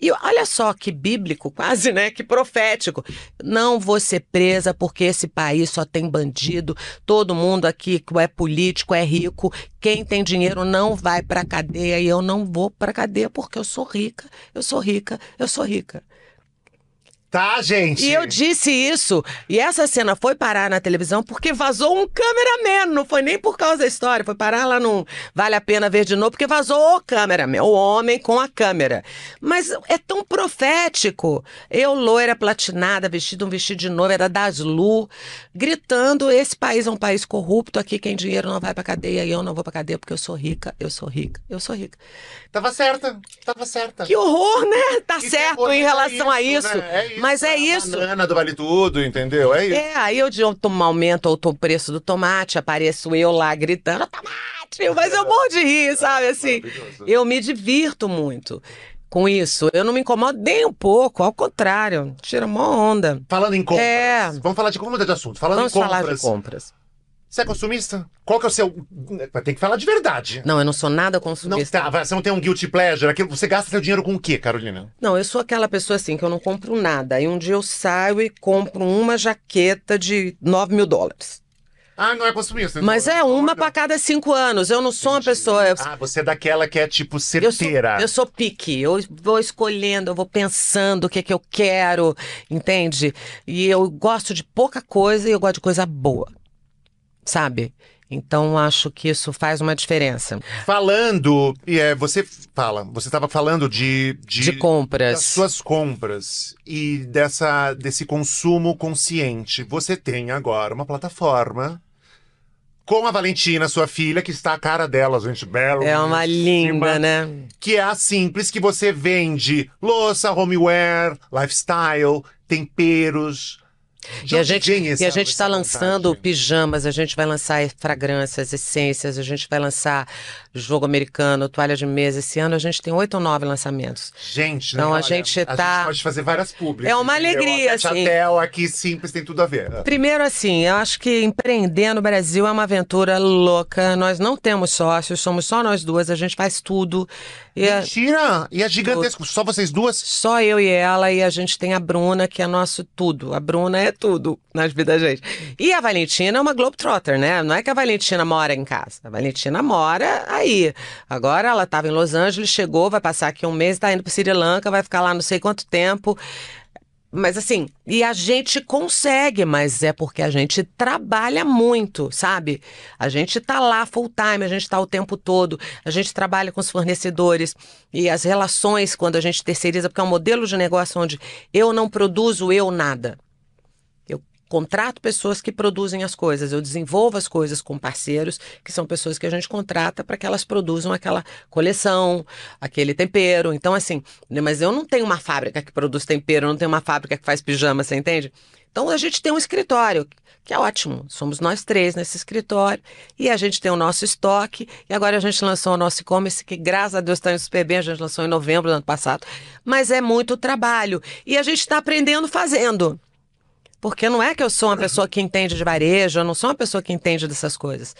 E olha só que bíblico, quase, né? Que profético. Não vou ser presa porque esse país só tem bandido. Todo mundo aqui que é político, é rico. Quem tem dinheiro não vai pra cadeia e eu não vou pra cadeia porque eu sou rica. Eu sou rica, eu sou rica. Tá, gente? E eu disse isso. E essa cena foi parar na televisão porque vazou um cameraman. Não foi nem por causa da história. Foi parar lá no Vale a Pena Ver de Novo, porque vazou o cameraman, o homem com a câmera. Mas é tão profético. Eu, loira platinada, vestido um vestido de noiva, era das Lu, gritando: esse país é um país corrupto, aqui quem dinheiro não vai pra cadeia e eu não vou pra cadeia porque eu sou rica, eu sou rica, eu sou rica. Tava certa. Tava certa. Que horror, né? Tá E certo em é relação a isso. né? É isso. Mas é a isso. banana do Vale Tudo, entendeu? É isso. É, aí eu de um aumento o to- preço do tomate, apareço eu lá gritando, tomate! Mas eu morro de rir, sabe? Assim, Maravilhoso. eu me divirto muito com isso. Eu não me incomodo nem um pouco, ao contrário, tira mó onda. Falando em compras. É. Vamos falar de vamos mudar de assunto. Falando Vamos em compras. falar de compras. Você é consumista? Qual que é o seu. Tem que falar de verdade. Não, eu não sou nada Não, consumista. tá, vai, você não tem um guilty pleasure. Aquilo, você gasta seu dinheiro com o quê, Carolina? Não, eu sou aquela pessoa assim que eu não compro nada. Aí um dia eu saio e compro uma jaqueta de 9 mil dólares. Ah, não é consumista. Mas é uma para cada cinco anos. Eu não sou uma pessoa. eu- Ah, você é daquela que é tipo Eu sou, certeira. eu sou pique, eu vou escolhendo, eu vou pensando o que, que eu quero, entende? E eu gosto de pouca coisa e eu gosto de coisa boa, sabe? Então acho que isso faz uma diferença. Falando, e é, você fala, você estava falando de, de, De compras. das suas compras e dessa desse consumo consciente. Você tem agora uma plataforma com a Valentina, sua filha, que está a cara dela, gente, bela. É uma linda, né? Que é a Simples, que você vende louça, homeware, lifestyle, temperos. E a gente, e a gente está lançando vontade? pijamas, a gente vai lançar fragrâncias, essências, a gente vai lançar jogo americano, toalha de mesa. Esse ano a gente tem oito ou nove lançamentos. Gente, Então, né, a olha, gente A tá- gente pode fazer várias públicas. É uma entendeu? alegria, assim. Atel aqui simples tem tudo a ver. Primeiro, assim, eu acho que empreender no Brasil é uma aventura louca. Nós não temos sócios, somos só nós duas, a gente faz tudo. E Mentira! E é gigantesco. Só vocês duas? só eu e ela, e a gente tem a Bruna, que é nosso tudo. A Bruna é tudo nas vidas da gente. E a Valentina é uma Globetrotter, né? Não é que a Valentina mora em casa. A Valentina mora aí. Agora ela estava em Los Angeles, chegou, vai passar aqui um mês, está indo para Sri Lanka, vai ficar lá não sei quanto tempo. Mas assim, e a gente consegue, mas é porque a gente trabalha muito, sabe? A gente tá lá full time, a gente tá o tempo todo, a gente trabalha com os fornecedores e as relações quando a gente terceiriza, porque é um modelo de negócio onde eu não produzo eu nada. Contrato pessoas que produzem as coisas, eu desenvolvo as coisas com parceiros, que são pessoas que a gente contrata para que elas produzam aquela coleção, aquele tempero. Então, assim, né, mas eu não tenho uma fábrica que produz tempero, não tenho uma fábrica que faz pijama, você entende? Então a gente tem um escritório, que é ótimo. Somos nós três nesse escritório e a gente tem o nosso estoque. E agora a gente lançou o nosso e-commerce, que graças a Deus está indo super bem. A gente lançou em novembro do ano passado. Mas é muito trabalho. E a gente está aprendendo fazendo. Porque não é que eu sou uma pessoa que entende de varejo, eu não sou uma pessoa que entende dessas coisas.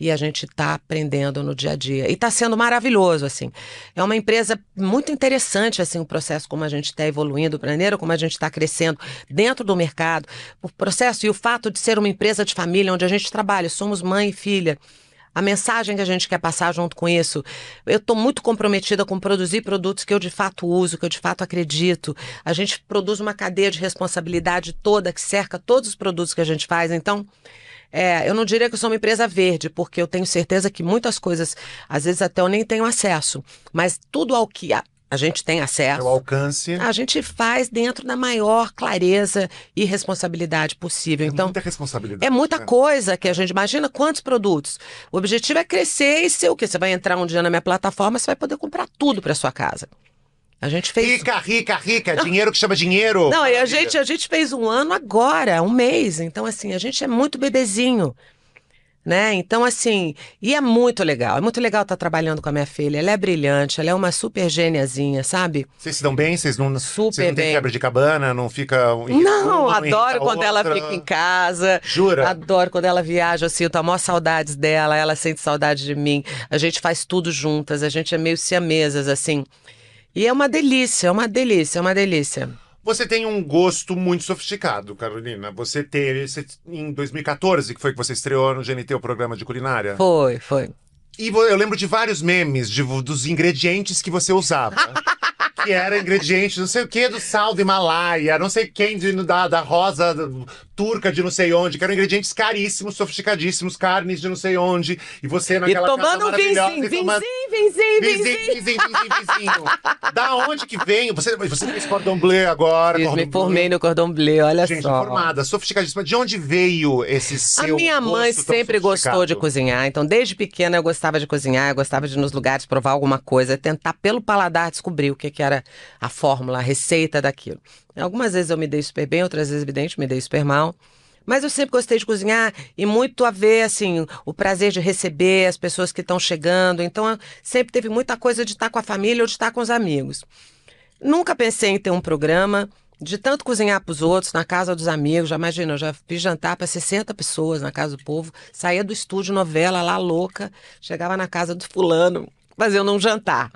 E a gente está aprendendo no dia a dia. E está sendo maravilhoso, assim. É uma empresa muito interessante, assim, o processo como a gente está evoluindo, maneira como a gente está crescendo dentro do mercado. O processo e o fato de ser uma empresa de família, onde a gente trabalha, somos mãe e filha. A mensagem que a gente quer passar junto com isso. Eu estou muito comprometida com produzir produtos que eu de fato uso, que eu de fato acredito. A gente produz uma cadeia de responsabilidade toda que cerca todos os produtos que a gente faz. Então, é, eu não diria que eu sou uma empresa verde, porque eu tenho certeza que muitas coisas, às vezes até eu nem tenho acesso. Mas tudo ao que a, gente tem acesso. o alcance. A gente faz dentro da maior clareza e responsabilidade possível. É Então, muita responsabilidade. é muita né? coisa que a gente imagina quantos produtos. O objetivo é crescer e ser o quê? Você vai entrar um dia na minha plataforma, você vai poder comprar tudo para sua casa. A gente fez. Rica, rica, rica. Dinheiro que chama dinheiro. Não, e a gente, a gente fez um ano agora, um mês. Então, assim, a gente é muito bebezinho. Né? Então, assim, e é muito legal. É muito legal estar trabalhando com a minha filha. Ela é brilhante, ela é uma super gêniazinha, sabe? Vocês se dão bem? Vocês não, Super vocês não têm bem. quebra de cabana? Não fica... um Não, uma, adoro quando ela outra? fica em casa. Jura? Adoro quando ela viaja, eu sinto a maior saudades dela, ela sente saudade de mim. A gente faz tudo juntas, a gente é meio siamesas, assim. E é uma delícia, é uma delícia, é uma delícia. Você tem um gosto muito sofisticado, Carolina. Você teve... você- em 2014, que foi que você estreou no GNT, o programa de culinária. Foi, foi. E eu lembro de vários memes de, dos ingredientes que você usava. que era ingrediente, não sei o que, do sal do Himalaia, não sei quem de, da, da rosa turca de não sei onde, que eram ingredientes caríssimos, sofisticadíssimos, carnes de não sei onde. E você E naquela casa tomando maravilhosa, vinzinho, e tomando- vinzinho, vinzinho, vinzinho. vizinho, vizinho, vizinho. Da onde que vem? Você, você fez cordon bleu agora. Cordon me formei no cordon bleu, olha Gente, só. formada, sofisticadíssima. De onde veio esse A seu minha mãe sempre gostou de cozinhar, então desde pequena eu gostava de cozinhar, eu gostava de ir nos lugares provar alguma coisa, tentar pelo paladar descobrir o que, que era a fórmula, a receita daquilo. Algumas vezes eu me dei super bem, outras vezes, evidente, me dei super mal. Mas eu sempre gostei de cozinhar e muito a ver, assim, o prazer de receber as pessoas que estão chegando. Então, sempre teve muita coisa de estar com a família ou de estar com os amigos. Nunca pensei em ter um programa de tanto cozinhar para os outros, na casa dos amigos. Já imagina, eu já fiz jantar para 60 pessoas na casa do povo. Saía do estúdio novela lá louca, chegava na casa do fulano, fazendo um jantar.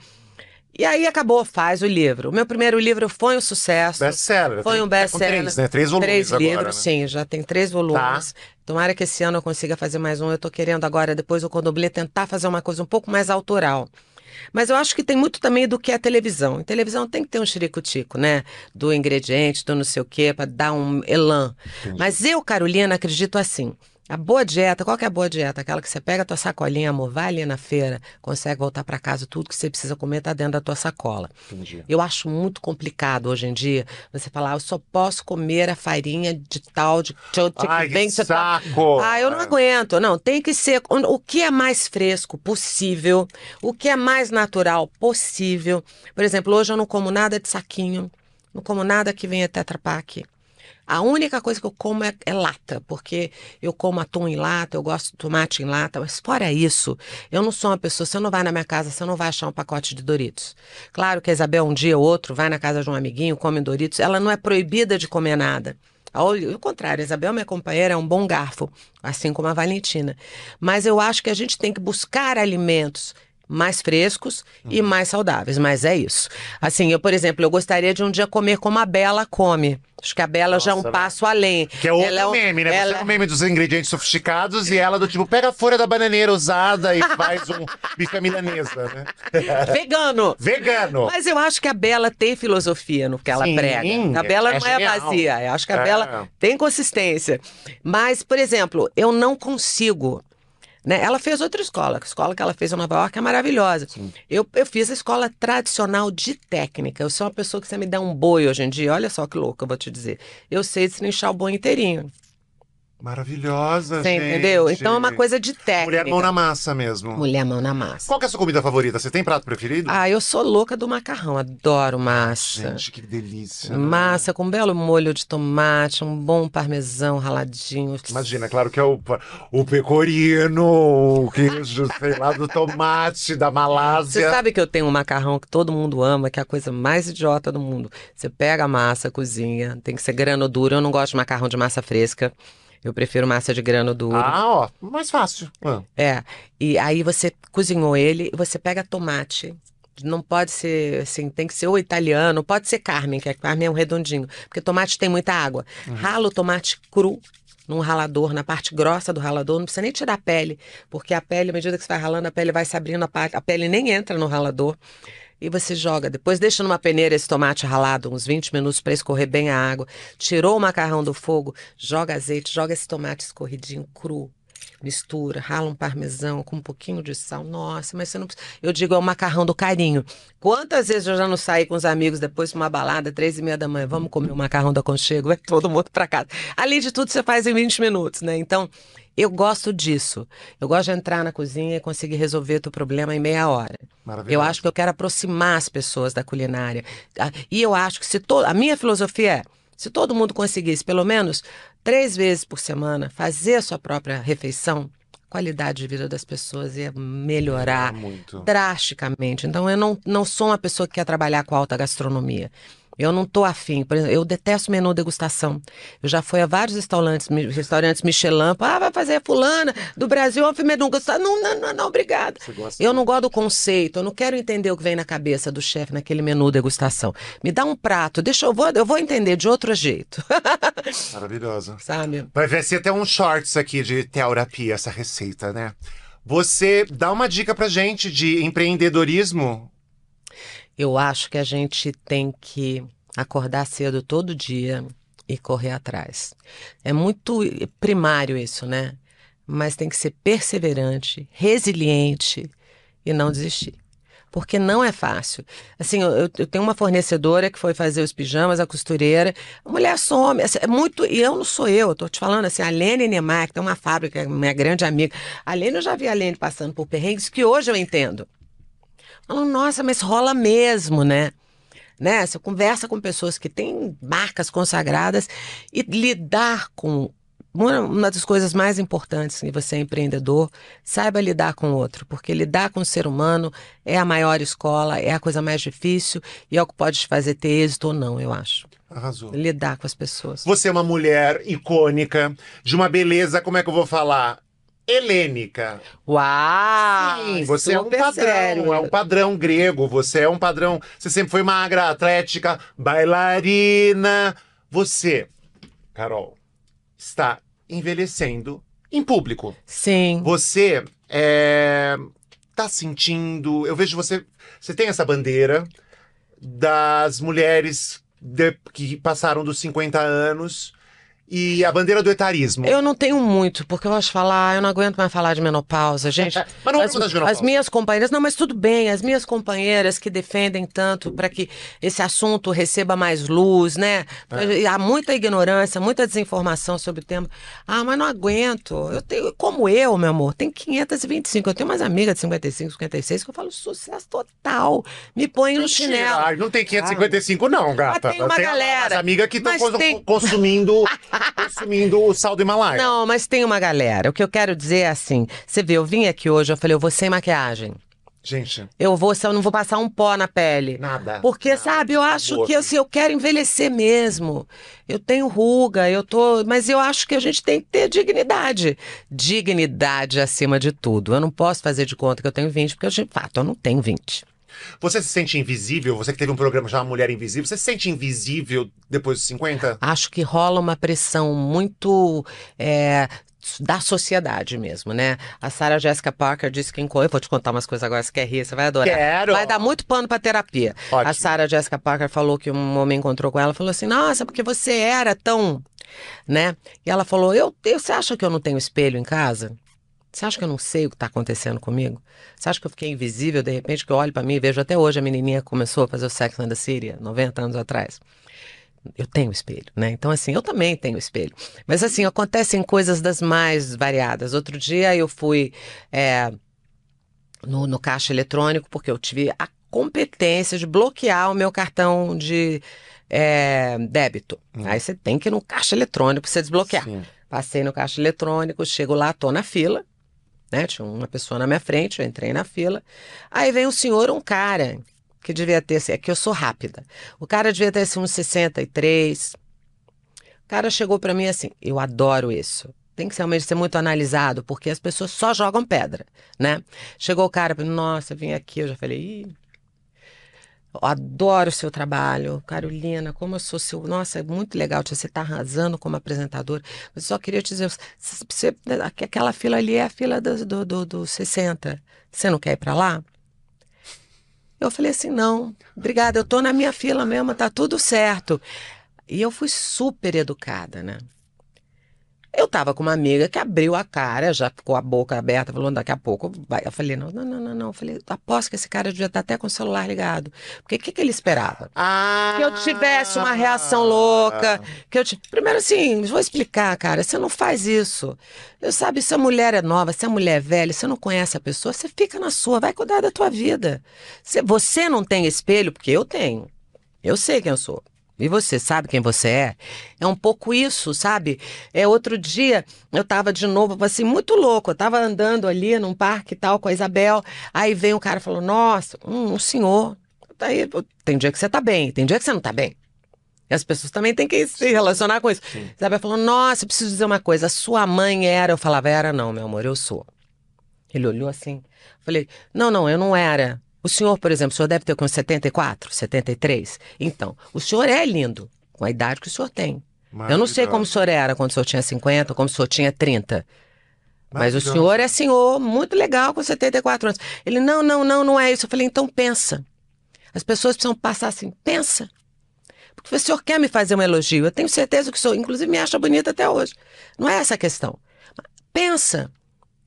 E aí acabou, faz o livro. O meu primeiro livro foi um sucesso. Best-seller. Foi um é best-seller. Três, né? Três volumes Três agora, livros, né? sim, já tem três volumes. Tomara que esse ano eu consiga fazer mais um. Eu tô querendo agora, depois do Condoblê, tentar fazer uma coisa um pouco mais autoral. Mas eu acho que tem muito também do que é a televisão. Em televisão tem que ter um xerico-tico, né? Do ingrediente, do não sei o quê, para dar um elan. Mas eu, Carolina, acredito assim. A boa dieta, qual que é a boa dieta? Aquela que você pega a tua sacolinha, amor, vai ali na feira, consegue voltar para casa, tudo que você precisa comer tá dentro da tua sacola. Entendi. Eu acho muito complicado hoje em dia você falar, eu só posso comer a farinha de tal, de tchau, tchau, Ai, bem, que saco! Ah, eu não aguento. Não, tem que ser o que é mais fresco possível, o que é mais natural possível. Por exemplo, hoje eu não como nada de saquinho, não como nada que venha Tetra Pak. A única coisa que eu como é, é lata, porque eu como atum em lata, eu gosto de tomate em lata, mas fora isso, eu não sou uma pessoa, você não vai na minha casa, você não vai achar um pacote de Doritos. Claro que a Isabel um dia ou outro vai na casa de um amiguinho, come Doritos, ela não é proibida de comer nada. Ao ao contrário, a Isabel, minha companheira, é um bom garfo, assim como a Valentina. Mas eu acho que a gente tem que buscar alimentos mais frescos Uhum. e mais saudáveis, mas é isso. Assim, eu, por exemplo, eu gostaria de um dia comer como a Bela come. Acho que a Bela já é um Nossa, passo além. Que é outro Ela um- meme, né? Você ela- é o meme dos ingredientes sofisticados e ela do tipo, pega a folha da bananeira usada e faz um bife à milanesa, né? Vegano! Vegano! Mas eu acho que a Bela tem filosofia no que ela Sim, prega. A Bela é não é genial. vazia. Eu acho que a É. Bela tem consistência. Mas, por exemplo, eu não consigo. Né? Ela fez outra escola, a escola que ela fez em Nova York é maravilhosa. Eu, eu fiz a escola tradicional de técnica. Eu sou uma pessoa que você me dá um boi hoje em dia, olha só que louco eu vou te dizer. Eu sei destrinchar o boi inteirinho. Maravilhosa, Você gente. entendeu? Então é uma coisa de técnica. Mulher mão na massa mesmo. Mulher mão na massa. Qual que é a sua comida favorita? Você tem prato preferido? Ah, eu sou louca do macarrão, adoro massa. Gente, que delícia. né? Massa com um belo molho de tomate, um bom parmesão raladinho. Imagina, claro que é o, o pecorino, o queijo, sei lá, do tomate, da Você Malásia. sabe que eu tenho um macarrão que todo mundo ama, que é a coisa mais idiota do mundo. Você pega a massa, cozinha, tem que ser grano duro. Eu não gosto de macarrão de massa fresca. Eu prefiro massa de grano duro. Ah, ó, mais fácil. Ah, É. E aí você cozinhou ele você pega tomate. Não pode ser assim, tem que ser ou italiano, pode ser Carmen, que a Carmen é um redondinho, porque tomate tem muita água. Rala o tomate cru num ralador, na parte grossa do ralador, não precisa nem tirar a pele, porque a pele, à medida que você vai ralando, a pele vai se abrindo, a, parte, a pele nem entra no ralador. E você joga. Depois deixa numa peneira esse tomate ralado uns 20 minutos para escorrer bem a água. Tirou o macarrão do fogo, joga azeite, joga esse tomate escorridinho cru. Mistura, rala um parmesão com um pouquinho de sal. Nossa, mas você não precisa. Eu digo, é o macarrão do carinho. Quantas vezes eu já não saí com os amigos depois de uma balada, três e meia da manhã, vamos comer o macarrão do aconchego, vai todo mundo para casa. Além de tudo, você faz em 20 minutos, né? Então, eu gosto disso. Eu gosto de entrar na cozinha e conseguir resolver o teu problema em meia hora. maravilhoso. Eu acho que eu quero aproximar as pessoas da culinária. Ah, E eu acho que se todo. A minha filosofia é: se todo mundo conseguisse, pelo menos três vezes por semana, fazer a sua própria refeição, a qualidade de vida das pessoas ia melhorar muito. drasticamente. Então, eu não, não sou uma pessoa que quer trabalhar com alta gastronomia. Eu não tô afim. Por exemplo, eu detesto menu degustação. Eu já fui a vários restaurantes, restaurantes Michelin. Ah, vai fazer fulana do Brasil, um menu degustação. Não, não, não, não, obrigada. Eu não gosto do conceito, eu não quero entender o que vem na cabeça do chefe naquele menu degustação. Me dá um prato, deixa eu vou, eu vou entender de outro jeito, Maravilhosa. sabe? Vai ver se até um shorts aqui de terapia, essa receita, né? Você dá uma dica pra gente de empreendedorismo? Eu acho que a gente tem que acordar cedo todo dia e correr atrás. É muito primário isso, né? Mas tem que ser perseverante, resiliente e não desistir. Porque não é fácil. Assim, eu, eu tenho uma fornecedora que foi fazer os pijamas, a costureira. A mulher some. assim, É muito. E eu não sou eu, eu tô te falando assim, a Lene Neymar, que tem uma fábrica, minha grande amiga. A Lene, eu já vi a Lene passando por perrengues que hoje eu entendo. Falam, nossa, mas rola mesmo, né? né? Você conversa com pessoas que têm marcas consagradas e lidar com uma, uma das coisas mais importantes que você é empreendedor, saiba lidar com o outro, porque lidar com o ser humano é a maior escola, é a coisa mais difícil e é o que pode te fazer ter êxito ou não, eu acho. Arrasou. Lidar com as pessoas. Você é uma mulher icônica, de uma beleza, como é que eu vou falar? Helênica. Uau! Sim, você é um padrão, sério. é um padrão grego, você é um padrão. Você sempre foi magra, atlética, bailarina. Você, Carol, está envelhecendo em público. Sim. Você é, tá sentindo. Eu vejo você. Você tem essa bandeira das mulheres de- que passaram dos 50 anos e a bandeira do etarismo. Eu não tenho muito, porque eu acho falar, eu não aguento mais falar de menopausa, gente. Mas não as, de menopausa. as minhas companheiras, não, mas tudo bem, as minhas companheiras que defendem tanto para que esse assunto receba mais luz, né? É. Há muita ignorância, muita desinformação sobre o tema. Ah, mas não aguento. Eu tenho, como eu, meu amor, tem 525. Eu tenho umas amigas de 55, 56 que eu falo sucesso total. Me põe no chinelo. ai, não tem 555, não, gata. Mas tem uma galera. As amigas que estão tem- consumindo, consumindo o sal do Himalaia. Não, mas tem uma galera. O que eu quero dizer é assim: você vê, eu vim aqui hoje, eu falei, eu vou sem maquiagem. Gente, Eu vou, eu não vou passar um pó na pele. nada. Porque, nada, sabe, eu acho favor. que assim, eu quero envelhecer mesmo. Eu tenho ruga, eu tô. Mas eu acho que a gente tem que ter dignidade. Dignidade acima de tudo. Eu não posso fazer de conta que eu tenho 20, porque eu, de fato, eu não tenho 20. Você se sente invisível? Você que teve um programa chamado Mulher Invisível, você se sente invisível depois dos 50? Acho que rola uma pressão muito. é, da sociedade mesmo, né? A Sarah Jessica Parker disse que enco- eu vou te contar umas coisas agora, você quer rir, você vai adorar. Quero. Vai dar muito pano pra terapia. Ótimo. A Sarah Jessica Parker falou que um homem encontrou com ela e falou assim: Nossa, porque você era tão. né? E ela falou: eu, eu, Você acha que eu não tenho espelho em casa? Você acha que eu não sei o que está acontecendo comigo? Você acha que eu fiquei invisível, de repente, que eu olho para mim e vejo até hoje a menininha que começou a fazer o Sex and the City, 90 anos atrás? Eu tenho espelho, né? Então, assim, eu também tenho espelho. Mas, assim, acontecem coisas das mais variadas. Outro dia eu fui é, no, no caixa eletrônico, porque eu tive a competência de bloquear o meu cartão de é, débito. Aí você tem que ir no caixa eletrônico para você desbloquear. Sim. Passei no caixa eletrônico, chego lá, tô na fila, né? Tinha uma pessoa na minha frente, eu entrei na fila. Aí vem um senhor, um cara, que devia ter, assim, é que eu sou rápida. O cara devia ter assim, uns 63. O cara chegou pra mim assim: eu adoro isso. Tem que realmente ser muito analisado, porque as pessoas só jogam pedra, né? Chegou o cara, nossa, vim aqui, eu já falei, Ih, eu adoro o seu trabalho, Carolina, como eu sou seu. Nossa, é muito legal, você está arrasando como apresentadora. Mas só queria te dizer, você- você- aqu- aquela fila ali é a fila do, do, do, do 60. Você não quer ir para lá? Eu falei assim, não, obrigada, eu tô na minha fila mesmo, tá tudo certo. E eu fui super educada, né? Eu tava com uma amiga que abriu a cara, já ficou a boca aberta, falou, daqui a pouco vai. Eu falei, não, não, não, não, não. Eu falei, aposto que esse cara devia estar até com o celular ligado. Porque o que, que ele esperava? Ah! Que eu tivesse uma reação louca, que eu ti- Primeiro assim, vou explicar, cara, você não faz isso. Eu sabe, se a mulher é nova, se a mulher é velha, você não conhece a pessoa, você fica na sua, vai cuidar da tua vida. Se você não tem espelho, porque eu tenho. Eu sei quem eu sou. E você sabe quem você é? É um pouco isso, sabe? É outro dia, eu tava de novo, assim, muito louco. Eu tava andando ali num parque e tal com a Isabel. Aí vem o cara e falou: Nossa, um, um senhor. Aí, tem dia que você tá bem, tem dia que você não tá bem. E as pessoas também têm que se relacionar com isso. Isabel falou: Nossa, eu preciso dizer uma coisa. Sua mãe era. Eu falava: Era não, meu amor, eu sou. Ele olhou assim. Falei: Não, não, eu não era. O senhor, por exemplo, o senhor deve ter com 74, 73. Então, o senhor é lindo, com a idade que o senhor tem. Eu não sei como o senhor era quando o senhor tinha 50, como o senhor tinha 30. Mas o senhor é senhor, muito legal, com 74 anos. Ele, não, não, não, não é isso. Eu falei, então pensa. As pessoas precisam passar assim, pensa. Porque o senhor quer me fazer um elogio. Eu tenho certeza que o senhor, inclusive, me acha bonita até hoje. Não é essa a questão. Pensa.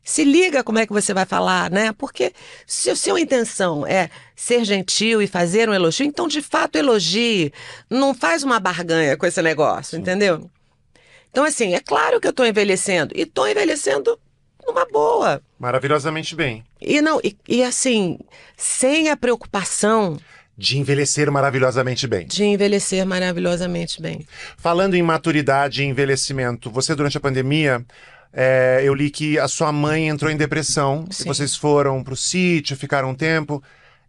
Se liga como é que você vai falar, né? Porque se a sua intenção é ser gentil e fazer um elogio, então de fato elogie. Não faz uma barganha com esse negócio, entendeu? Então, assim, é claro que eu estou envelhecendo. E estou envelhecendo numa boa. Maravilhosamente bem. E não, e, e assim, sem a preocupação De envelhecer maravilhosamente bem. de envelhecer maravilhosamente bem. Falando em maturidade e envelhecimento, você durante a pandemia, é, eu li que a sua mãe entrou em depressão, Sim. vocês foram pro sítio, ficaram um tempo.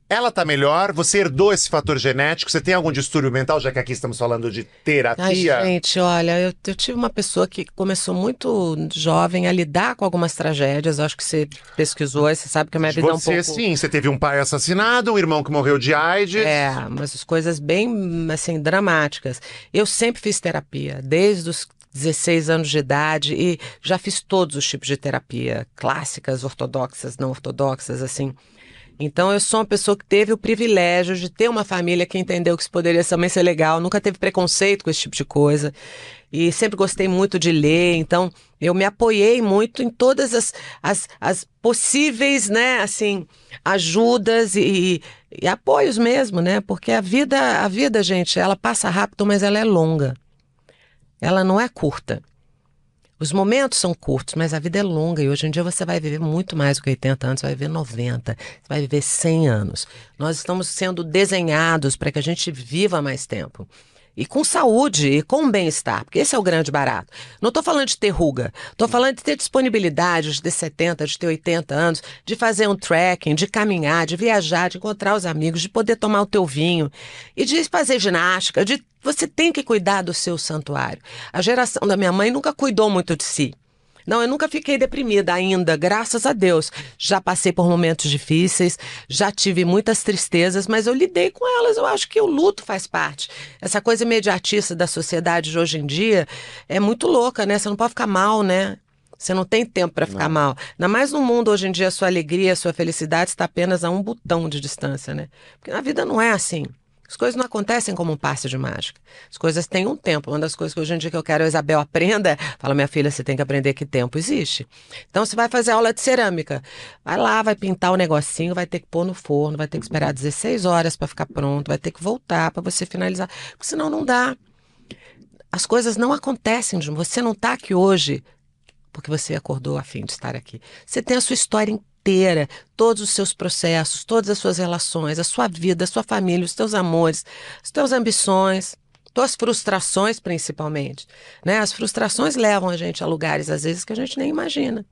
Ela tá melhor? Você herdou esse fator genético? Você tem algum distúrbio mental, já que aqui estamos falando de Ai, terapia? gente, olha, eu, eu tive uma pessoa que começou muito jovem a lidar com algumas tragédias. Acho que você pesquisou, você sabe que a minha vida é um Você pouco. sim, você teve um pai assassinado, um irmão que morreu de AIDS. É, mas as coisas bem, assim, dramáticas. Eu sempre fiz terapia, desde os 16 anos de idade, e já fiz todos os tipos de terapia, clássicas, ortodoxas, não ortodoxas, assim. Então, eu sou uma pessoa que teve o privilégio de ter uma família que entendeu que isso poderia também ser legal, nunca teve preconceito com esse tipo de coisa. E sempre gostei muito de ler, então eu me apoiei muito em todas as, as, as possíveis, né, assim, ajudas e, e apoios mesmo, né? Porque a vida, a vida, gente, ela passa rápido, mas ela é longa. Ela não é curta. Os momentos são curtos, mas a vida é longa e hoje em dia você vai viver muito mais do que 80 anos, você vai viver 90, você vai viver 100 anos. Nós estamos sendo desenhados para que a gente viva mais tempo. E com saúde e com bem-estar, porque esse é o grande barato. Não estou falando de ter ruga, estou falando de ter disponibilidade de ter 70, de ter 80 anos, de fazer um trekking, de caminhar, de viajar, de encontrar os amigos, de poder tomar o teu vinho e de fazer ginástica, de você tem que cuidar do seu santuário. A geração da minha mãe nunca cuidou muito de si. Não, eu nunca fiquei deprimida ainda, graças a Deus. Já passei por momentos difíceis, já tive muitas tristezas, mas eu lidei com elas. Eu acho que o luto faz parte. Essa coisa imediatista da sociedade de hoje em dia é muito louca, né? Você não pode ficar mal, né? Você não tem tempo para ficar mal. Ainda mais no mundo hoje em dia, a sua alegria, a sua felicidade está apenas a um botão de distância, né? Porque na vida não é assim. As coisas não acontecem como um passe de mágica. As coisas têm um tempo. Uma das coisas que hoje em dia que eu quero a Isabel aprenda é, fala, minha filha, você tem que aprender que tempo existe. Então, você vai fazer aula de cerâmica. Vai lá, vai pintar o negocinho, vai ter que pôr no forno, vai ter que esperar 16 horas para ficar pronto, vai ter que voltar para você finalizar. Porque senão não dá. As coisas não acontecem. de- Você não está aqui hoje porque você acordou a fim de estar aqui. Você tem a sua história inteira, todos os seus processos, todas as suas relações, a sua vida, a sua família, os teus amores, as tuas ambições, tuas frustrações principalmente, né? As frustrações levam a gente a lugares às vezes que a gente nem imagina.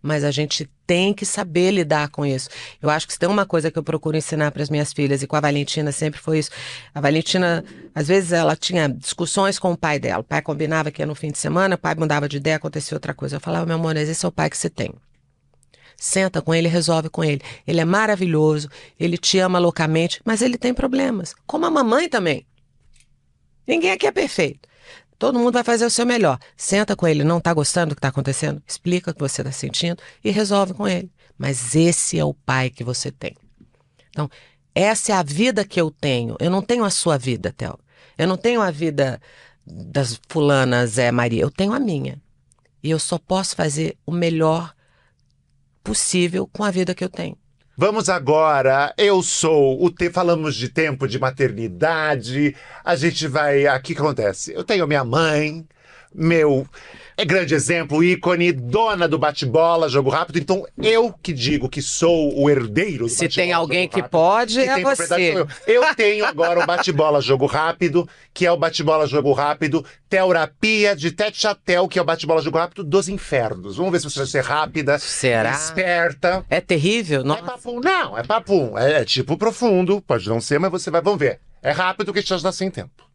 Mas a gente tem que saber lidar com isso. Eu acho que se tem uma coisa que eu procuro ensinar para as minhas filhas, e com a Valentina sempre foi isso. A Valentina, às vezes, ela tinha discussões com o pai dela. O pai combinava que ia no fim de semana, o pai mudava de ideia, acontecia outra coisa. Eu falava, meu amor, esse é o pai que você tem. Senta com ele, resolve com ele. Ele é maravilhoso, ele te ama loucamente, mas ele tem problemas. Como a mamãe também. Ninguém aqui é perfeito. Todo mundo vai fazer o seu melhor. Senta com ele, não está gostando do que está acontecendo? Explica o que você está sentindo e resolve com ele. Mas esse é o pai que você tem. Então, essa é a vida que eu tenho. Eu não tenho a sua vida, Théo. Eu não tenho a vida das fulanas Zé Maria. Eu tenho a minha. E eu só posso fazer o melhor possível com a vida que eu tenho. Vamos agora, eu sou o te... falamos de tempo de maternidade. A gente vai, o que acontece? Eu tenho minha mãe, meu é grande exemplo, ícone, dona do bate-bola, jogo rápido. Então, eu que digo que sou o herdeiro do Se tem alguém que rápido, pode, que é você. Eu. Eu tenho agora o bate-bola jogo rápido, que é o bate-bola jogo rápido, terapia de tete a tel, que é o bate-bola jogo rápido dos infernos. Vamos ver se você vai ser rápida, Será? esperta. É terrível? É Nossa. papum, não, é papum. É, é tipo profundo, pode não ser, mas você vai, vamos ver. É rápido que te ajuda sem tempo.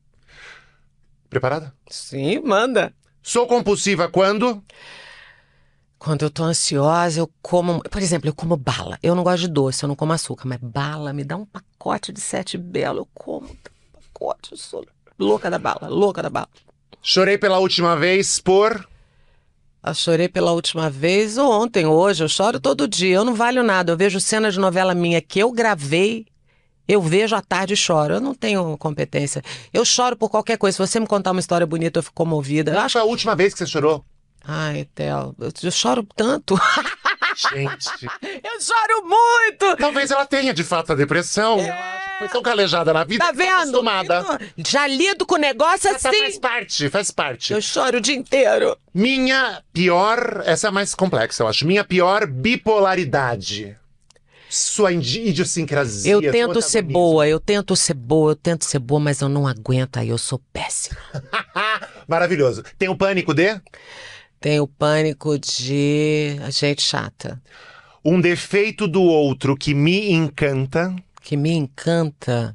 Preparada? Sim, manda. Sou compulsiva quando? Quando eu tô ansiosa, eu como. Por exemplo, eu como bala. Eu não gosto de doce, eu não como açúcar, mas bala, me dá um pacote de sete belo, eu como um pacote, eu sou louca da bala, louca da bala. Chorei pela última vez por. Eu chorei pela última vez ontem, hoje, eu choro todo dia, eu não valho nada. Eu vejo cena de novela minha que eu gravei, eu vejo à tarde e choro. Eu não tenho competência. Eu choro por qualquer coisa. Se você me contar uma história bonita, eu fico comovida. Qual acho. foi a última vez que você chorou? Ai, Theo, eu, choro tanto. Gente. eu choro muito! Talvez ela tenha de fato a depressão. Que Foi tão calejada na vida Tá tá vendo? acostumada. Já lido com o negócio Essa faz assim. parte, faz parte. Eu choro o dia inteiro. Minha pior. Essa é mais complexa, eu acho. Minha pior bipolaridade. Sua idi- idiosincrasia. Eu tento ser boa, eu tento ser boa, eu tento ser boa, mas eu não aguento, aí eu sou péssima. Maravilhoso. Tem o pânico de? Tenho pânico de gente chata. Um defeito do outro que me encanta. que me encanta.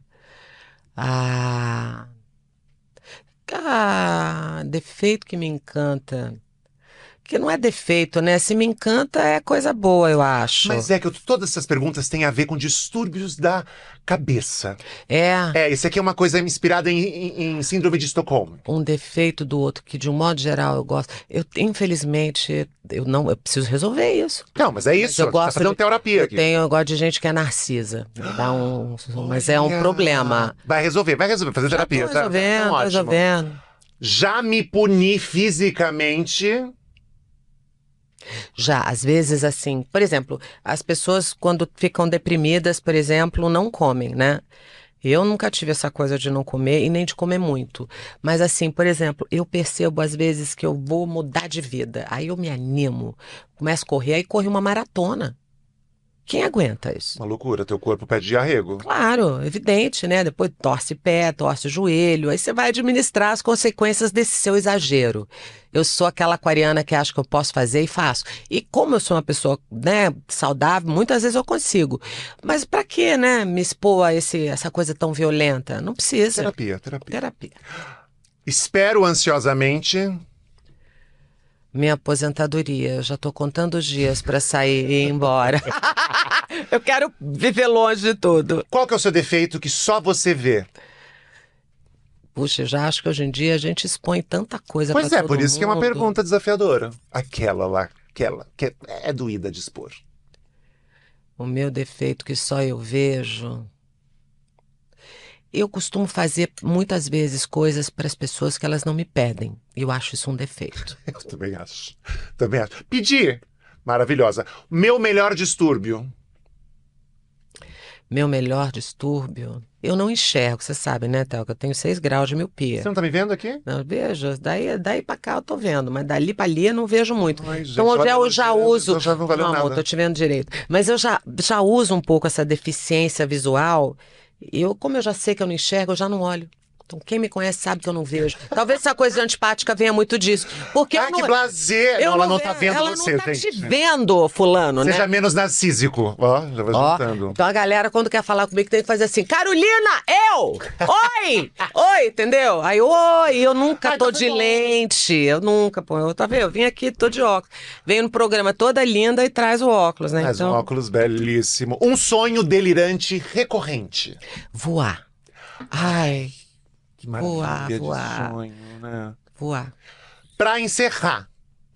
Ah. Ah, defeito que me encanta. Que não é defeito, né? Se me encanta é coisa boa, eu acho. Mas é que eu- todas essas perguntas têm a ver com distúrbios da cabeça. É É, esse aqui é uma coisa inspirada em, em- em síndrome de Estocolmo. um defeito do outro que, de um modo geral, eu gosto. Eu, infelizmente, eu não, eu preciso resolver isso. Não, mas é isso. eu tá gosto fazendo de- terapia Eu aqui. tenho, eu gosto de gente que é narcisa. Dá um, mas é um problema. Vai resolver, vai resolver, fazer Já tô terapia. tá? resolvendo, Tá ótimo. resolvendo. Já me puni fisicamente. Já, às vezes, assim, por exemplo, as pessoas quando ficam deprimidas, por exemplo, não comem, né? Eu nunca tive essa coisa de não comer e nem de comer muito. Mas, assim, por exemplo, eu percebo às vezes que eu vou mudar de vida. Aí eu me animo, começo a correr, aí corre uma maratona. Quem aguenta isso? Uma loucura, teu corpo pede arrego. Claro, evidente, né? Depois torce pé, torce joelho, aí você vai administrar as consequências desse seu exagero. Eu sou aquela aquariana que acha que eu posso fazer e faço. E como eu sou uma pessoa, né, saudável, muitas vezes eu consigo. Mas pra que, né, me expor a esse, essa coisa tão violenta? Não precisa. Terapia, terapia. Terapia. Espero ansiosamente. Minha aposentadoria, eu já tô contando os dias pra sair e ir embora. eu quero viver longe de tudo. Qual que é o seu defeito que só você vê? Puxa, eu já acho que hoje em dia a gente expõe tanta coisa Pois é, por isso que é uma mundo. pergunta desafiadora. Aquela lá, aquela, que é doída de expor. O meu defeito que só eu vejo. Eu costumo fazer muitas vezes coisas para as pessoas que elas não me pedem. Eu acho isso um defeito. Eu também acho. Também acho. Pedir. Maravilhosa. Meu melhor distúrbio. Meu melhor distúrbio. Eu não enxergo, você sabe, né, Théo? Que eu tenho 6 graus de miopia. Você não tá me vendo aqui? Não, vejo, daí, daí pra cá eu tô vendo, mas dali pra ali eu não vejo muito. Ai, gente, então hoje olha, eu já uso. então já não valeu amor, nada. tô te vendo direito. Mas eu já, já uso um pouco essa deficiência visual. Eu, como eu já sei que eu não enxergo, eu já não olho. Então, quem me conhece sabe que eu não vejo. Talvez essa coisa antipática venha muito disso. Porque ah, eu não, que blazer! eu não, ela não tá vendo ela você, não tá gente. te vendo, fulano, Seja né? menos narcísico. Ó, já vai Ó, juntando. então a galera, quando quer falar comigo, tem que fazer assim: Carolina, eu! Oi! Oi, entendeu? Aí, oi, eu nunca Ai, tô tá de bom. lente. Eu nunca, pô. Eu, tá vendo? Eu vim aqui, tô de óculos. Venho no programa toda linda e traz o óculos, né? Um então, óculos belíssimo. Um sonho delirante recorrente. voar. Ai, Que Voar, maravilha voar. de sonho, né? voar. Pra encerrar,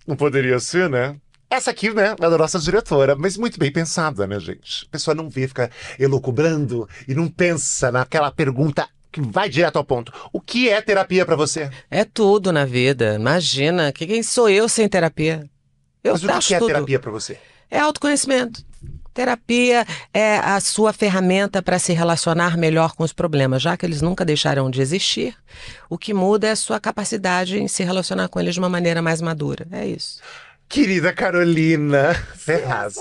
não poderia ser, né? Essa aqui, né, é da nossa diretora, mas muito bem pensada, né, gente? A pessoa não vê, fica elucubrando e não pensa naquela pergunta que vai direto ao ponto. O que é terapia pra você? É tudo na vida. Imagina, que- quem sou eu sem terapia? Eu mas o que acho que é tudo. terapia pra você? É autoconhecimento. Terapia é a sua ferramenta para se relacionar melhor com os problemas, já que eles nunca deixarão de existir. O que muda é a sua capacidade em se relacionar com eles de uma maneira mais madura. É isso. Querida Carolina Ferraz.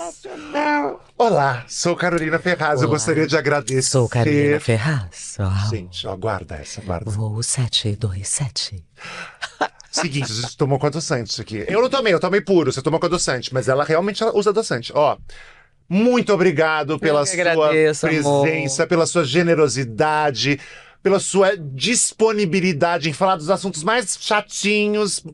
Olá, sou Carolina Ferraz. Eu Olá. gostaria de agradecer. Sou Carolina Ferraz. Uau. Gente, ó, guarda essa, guarda. Voo 727. Seguinte, você tomou com adoçante isso aqui. Eu não tomei, eu tomei puro, você tomou com adoçante, mas ela realmente usa adoçante. Ó, muito obrigado pela sua agradeço, amor. presença, pela sua generosidade, pela sua disponibilidade em falar dos assuntos mais chatinhos,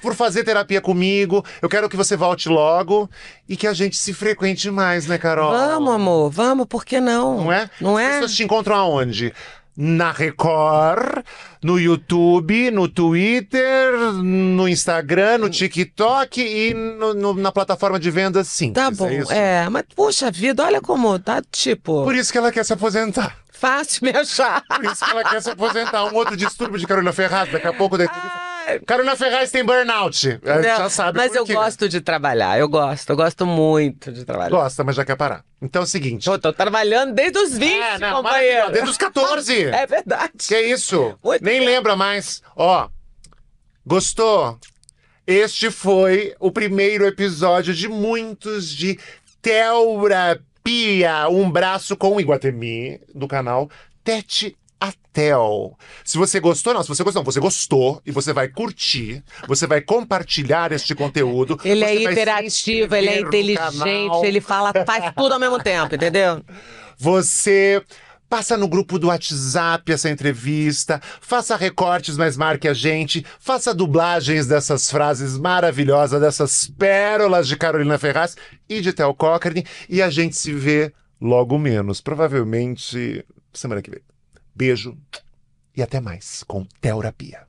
por fazer terapia comigo. Eu quero que você volte logo e que a gente se frequente mais, né, Carol? Vamos, amor, vamos, por que não? Não é? Não As é? pessoas te encontram aonde? Na Record, no YouTube, no Twitter, no Instagram, no TikTok e no- no- na plataforma de vendas sim. Tá bom, isso? é, mas puxa vida, olha como tá tipo, Por isso que ela quer se aposentar. fácil me achar. Por isso que ela quer se aposentar. Um outro distúrbio de Carolina Ferraz, daqui a pouco da entrevista. Ai, Carolina Ferraz tem burnout. A gente já Não, sabe mas eu quê. gosto de trabalhar, eu gosto, eu gosto muito de trabalhar. Gosta, mas já quer parar. Então é o seguinte. Eu tô trabalhando desde os 20, É, não, companheiro. Desde os 14. É verdade. Que isso? Muito Nem bem. lembra mais. Ó, gostou? Este foi o primeiro episódio de muitos de Terapia, um braço com Iguatemi, do canal Tete a Tel. Se você gostou, não, se você gostou, não, você gostou e você vai curtir, você vai compartilhar este conteúdo. Ele é hiperativo, ele é inteligente, ele fala, faz tudo ao mesmo tempo, entendeu? Você Passa no grupo do WhatsApp essa entrevista, faça recortes, mas marque a gente, faça dublagens dessas frases maravilhosas, dessas pérolas de Carolina Ferraz e de Theo Cochrane, e a gente se vê logo menos, provavelmente semana que vem. Beijo e até mais com Terapia.